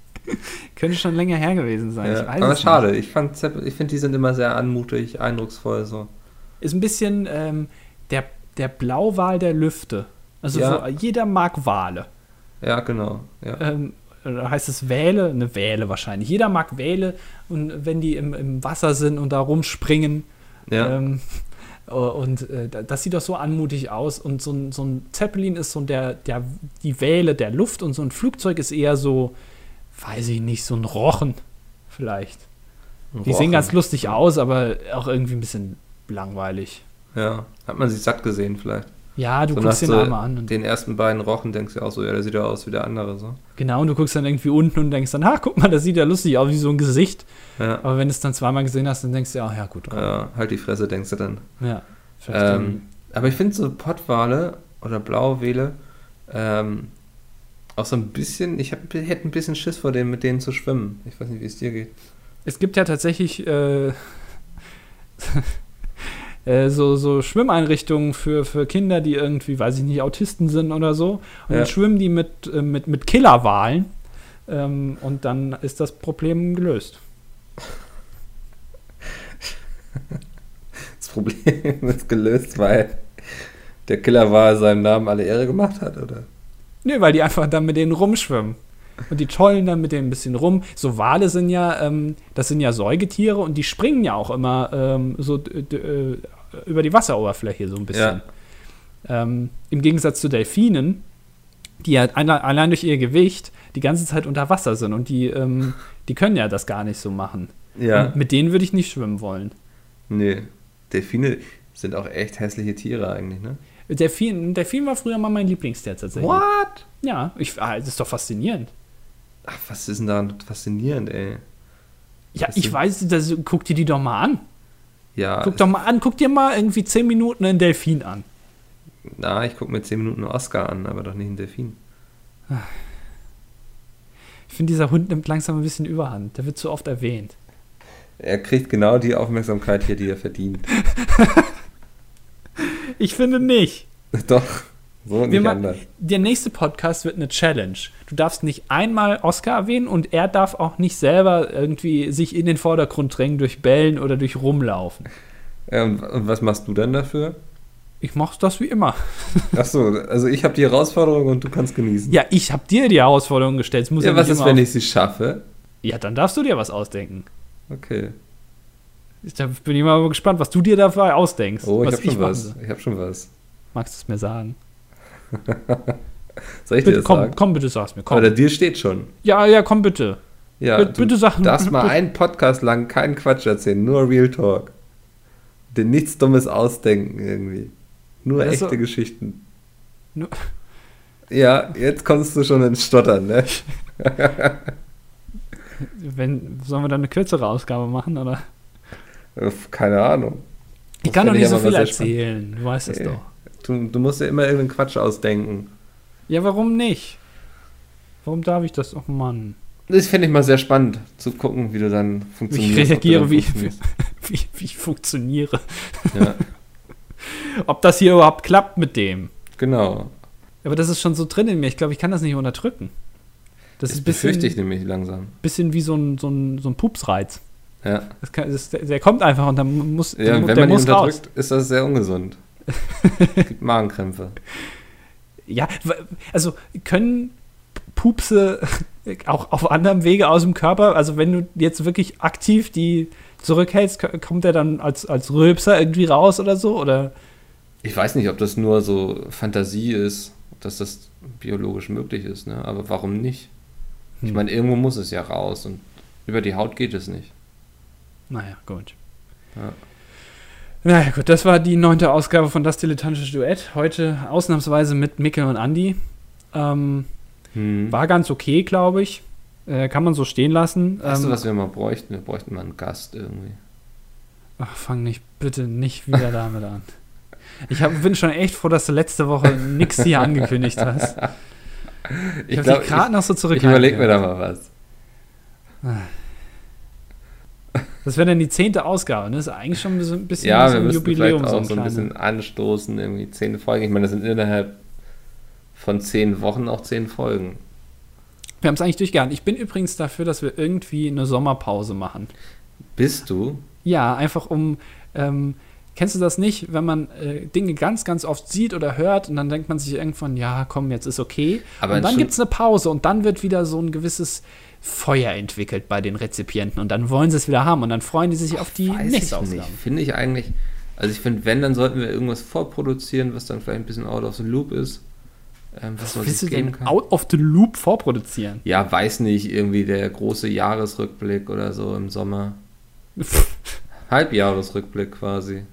Könnte schon länger her gewesen sein. Ja, ich aber schade, ich, fand Zepp- ich finde, die sind immer sehr anmutig, eindrucksvoll so. Nicht. Ist ein bisschen ähm, der, der Blauwal der Lüfte. Also Ja. so, jeder mag Wale. Ja, genau. Ja. ähm, oder heißt es Wale? Eine Wale wahrscheinlich. Jeder mag Wale und wenn die im, im Wasser sind und da rumspringen. ja. Ähm, und äh, da- das sieht doch so anmutig aus. Und so ein, so ein Zeppelin ist so der, der, die Wale der Luft und so ein Flugzeug ist eher so, weiß ich nicht, so ein Rochen vielleicht. Die sehen Rochen. ganz lustig aus, aber auch irgendwie ein bisschen langweilig. Ja, hat man sich satt gesehen vielleicht. Ja, du So guckst den einmal an. Und Den ersten beiden Rochen denkst du auch so, ja, der sieht ja aus wie der andere so. genau, und du guckst dann irgendwie unten und denkst dann, ha, guck mal, das sieht ja lustig aus, wie so ein Gesicht. Ja, Aber wenn du es dann zweimal gesehen hast, dann denkst du, ja, ja gut, komm. ja halt die Fresse, denkst du dann. Ja. Ähm, aber ich finde so Pottwale oder Blauwale ähm, auch so ein bisschen, ich hab, hätte ein bisschen Schiss vor denen, mit denen zu schwimmen. Ich weiß nicht, wie es dir geht. Es gibt ja tatsächlich äh, äh, so, so Schwimmeinrichtungen für, für Kinder, die irgendwie, weiß ich nicht, Autisten sind oder so. Und Ja. dann schwimmen die mit, äh, mit, mit Killerwalen. Ähm, und dann ist das Problem gelöst. Das Problem ist gelöst, weil der Killerwal seinem Namen alle Ehre gemacht hat, oder? Nö, weil die einfach dann mit denen rumschwimmen. Und die tollen dann mit denen ein bisschen rum. So Wale sind ja, ähm, das sind ja Säugetiere und die springen ja auch immer ähm, so äh, über die Wasseroberfläche so ein bisschen. Ähm, Im Gegensatz zu Delfinen, die ja alle- allein durch ihr Gewicht die ganze Zeit unter Wasser sind und die, ähm, die können ja das gar nicht so machen. Ja. Und mit denen würde ich nicht schwimmen wollen. Nee. Delfine sind auch echt hässliche Tiere eigentlich, ne? Delfin, Delfin war früher mal mein Lieblingstier tatsächlich. What? Ja, ich, ah, das ist doch faszinierend. Ach, was ist denn daran faszinierend, ey? Ja, Weißt ich du- weiß, das, guck dir die doch mal an. Ja, Guck doch mal an, guck dir mal irgendwie 10 Minuten einen Delfin an. na, ich gucke mir 10 Minuten einen Oscar an, aber doch nicht einen Delfin. Ich finde, dieser Hund nimmt langsam ein bisschen Überhand. Der wird zu oft erwähnt. Er kriegt genau die Aufmerksamkeit hier, die er verdient. Ich finde nicht. Doch, so nicht anders. Der nächste Podcast wird eine Challenge. Du darfst nicht einmal Oscar erwähnen und er darf auch nicht selber irgendwie sich in den Vordergrund drängen durch Bellen oder durch Rumlaufen. Ja, und, was machst du dann dafür? Ich mach's das wie immer. Ach so, also ich habe die Herausforderung und du kannst genießen. Ja, ich habe dir die Herausforderung gestellt. Es muss ja, ja was ist, immer wenn ich sie schaffe? Ja, dann darfst du dir was ausdenken. Okay. Ich, da bin ich mal gespannt, was du dir dabei ausdenkst. Oh, ich habe schon machen was. Ich habe schon was. Magst du es mir sagen? Soll ich dir Bitte, das komm, sagen? komm, bitte sag's mir. Komm. Oder dir steht schon. Ja, ja, komm bitte. Ja, bitte, du bitte sag darfst mal einen Podcast lang keinen Quatsch erzählen, nur Real Talk. Dir nichts Dummes ausdenken irgendwie. Nur Ja, so- echte Geschichten. Nur- Ja, jetzt kommst du schon ins Stottern, ne? Wenn, sollen wir dann eine kürzere Ausgabe machen, oder? Keine Ahnung. Ich Das kann doch nicht so aber viel sehr spannend. erzählen. Du weißt es Nee. doch. Du, du musst ja immer irgendeinen Quatsch ausdenken. Ja, warum nicht? Warum darf ich das? Oh Mann. Das finde ich mal sehr spannend, zu gucken, wie du dann Wie funktionierst. ich ob du reagiere, wie, wie, wie ich funktioniere. Ja. ob das hier überhaupt klappt mit dem. Genau. Aber das ist schon so drin in mir. Ich glaube, ich kann das nicht unterdrücken. Das, Das ist ein bisschen, befürchte ich nämlich langsam. bisschen wie so ein, so ein, so ein Pupsreiz. Ja, Das kann, das, der, kommt einfach und dann muss, ja der, wenn der man ihn muss raus. unterdrückt, ist das sehr ungesund. Gibt Magenkrämpfe. Ja, also können Pupse auch auf anderem Wege aus dem Körper, also wenn du jetzt wirklich aktiv die zurückhältst, kommt der dann als, als Rülpser irgendwie raus oder so? Oder Ich weiß nicht, ob das nur so Fantasie ist, dass das biologisch möglich ist, ne? aber warum nicht? Ich Hm. meine, irgendwo muss es ja raus und über die Haut geht es nicht. naja, gut. Ja. Naja, gut, das war die neunte Ausgabe von Das Dilettantische Duett. Heute ausnahmsweise mit Mikkel und Andi. Ähm, Hm. war ganz okay, glaube ich. Äh, kann man so stehen lassen. Weißt du, Ähm, was wir mal bräuchten? Wir bräuchten mal einen Gast irgendwie. Ach, fang nicht, bitte nicht wieder damit an. Ich hab, bin schon echt froh, dass du letzte Woche nichts hier angekündigt hast. Ich, Ich habe dich gerade noch so zurück. ich überlege mir da mal was. Das wäre dann die zehnte Ausgabe, ne? Das ist eigentlich schon so ein bisschen Ja, so wir ein müssen Jubiläum, vielleicht so auch ein so ein bisschen anstoßen, irgendwie zehn Folgen. Ich meine, das sind innerhalb von zehn Wochen auch zehn Folgen. Wir haben es eigentlich durchgehalten. Ich bin übrigens dafür, dass wir irgendwie eine Sommerpause machen. Bist du? Ja, einfach um. Ähm, kennst du das nicht, wenn man äh, Dinge ganz, ganz oft sieht oder hört und dann denkt man sich irgendwann, ja, komm, jetzt ist okay. Aber und dann gibt es eine Pause und dann wird wieder so ein gewisses Feuer entwickelt bei den Rezipienten und dann wollen sie es wieder haben und dann freuen die sich auf die nächste Ausgabe. Finde ich eigentlich. Also ich finde, wenn, dann sollten wir irgendwas vorproduzieren, was dann vielleicht ein bisschen out of the loop ist. Ähm, was man Willst du denn kann. out of the loop vorproduzieren? Ja, weiß nicht, irgendwie der große Jahresrückblick oder so im Sommer. Halbjahresrückblick quasi.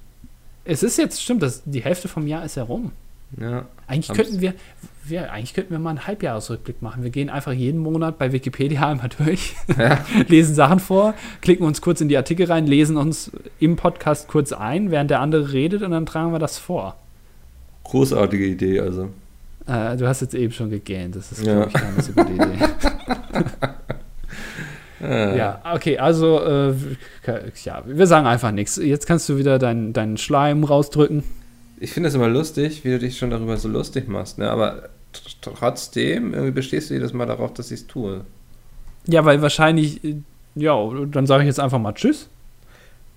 Es ist jetzt, stimmt, das, die Hälfte vom Jahr ist herum. Ja. Eigentlich könnten wir, wir, eigentlich könnten wir mal einen Halbjahresrückblick machen. Wir gehen einfach jeden Monat bei Wikipedia einmal durch, ja. lesen Sachen vor, klicken uns kurz in die Artikel rein, lesen uns im Podcast kurz ein, während der andere redet und dann tragen wir das vor. Großartige Idee, also. Äh, du hast jetzt eben schon gegähnt, das ist, Ja. glaube ich, keine so gute Idee. Ja, okay, also, äh, ja, wir sagen einfach nichts. Jetzt kannst du wieder deinen deinen Schleim rausdrücken. Ich finde es immer lustig, wie du dich schon darüber so lustig machst, ne? aber trotzdem irgendwie bestehst du jedes Mal darauf, dass ich es tue. Ja, weil wahrscheinlich, äh, ja, dann sage ich jetzt einfach mal Tschüss.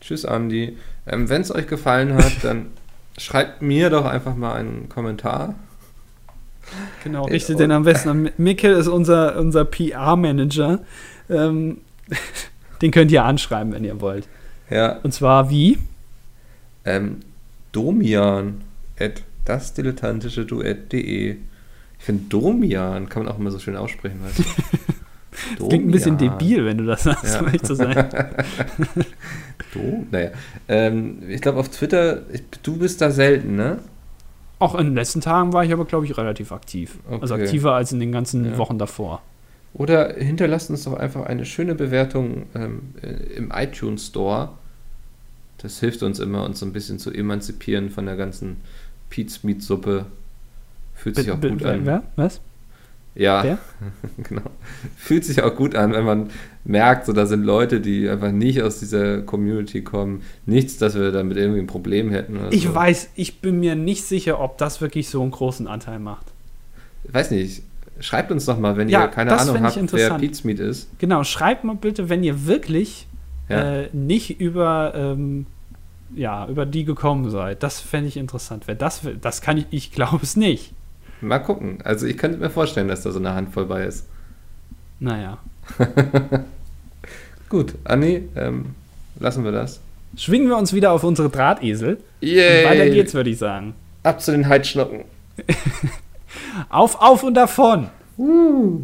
Tschüss, Andi. Ähm, Wenn es euch gefallen hat, dann schreibt mir doch einfach mal einen Kommentar. Genau, richtet den am besten an. Mikkel ist unser, unser PR-Manager. Ähm, den könnt ihr anschreiben, wenn ihr wollt. Ja, Und zwar wie? ähm, Domian at Duett.de. Ich finde Domian kann man auch immer so schön aussprechen, weißt du? Klingt ein bisschen debil, wenn du das sagst, Ja. um ehrlich zu sein. Do, naja. Ähm, ich glaube auf Twitter, ich, du bist da selten, ne? Auch in den letzten Tagen war ich aber, glaube ich, relativ aktiv. Also Okay. aktiver als in den ganzen Ja. Wochen davor. Oder hinterlasst uns doch einfach eine schöne Bewertung ähm, äh, im iTunes Store. Das hilft uns immer, uns so ein bisschen zu emanzipieren von der ganzen Pete's Meat Suppe. Fühlt sich auch gut an. Wer? Was? Ja, Wer? genau. Fühlt sich auch gut an, wenn man merkt, so da sind Leute, die einfach nicht aus dieser Community kommen. Nichts, dass wir damit irgendwie ein Problem hätten. Ich so. weiß, ich bin mir nicht sicher, ob das wirklich so einen großen Anteil macht. Weiß nicht. Schreibt uns doch mal, wenn Ja, ihr keine Ahnung habt, wer Meat ist. Genau, schreibt mal bitte, wenn ihr wirklich Ja. äh, nicht über, ähm, ja, über die gekommen seid. Das fände ich interessant. Das, das kann ich, ich glaube es nicht. Mal gucken. Also ich könnte mir vorstellen, dass da so eine Handvoll bei ist. Naja. Gut, Anni, ähm, lassen wir das. Schwingen wir uns wieder auf unsere Drahtesel. Yay! Und weiter geht's, würde ich sagen. Ab zu den Heidschnucken. Auf, auf und davon! Uh.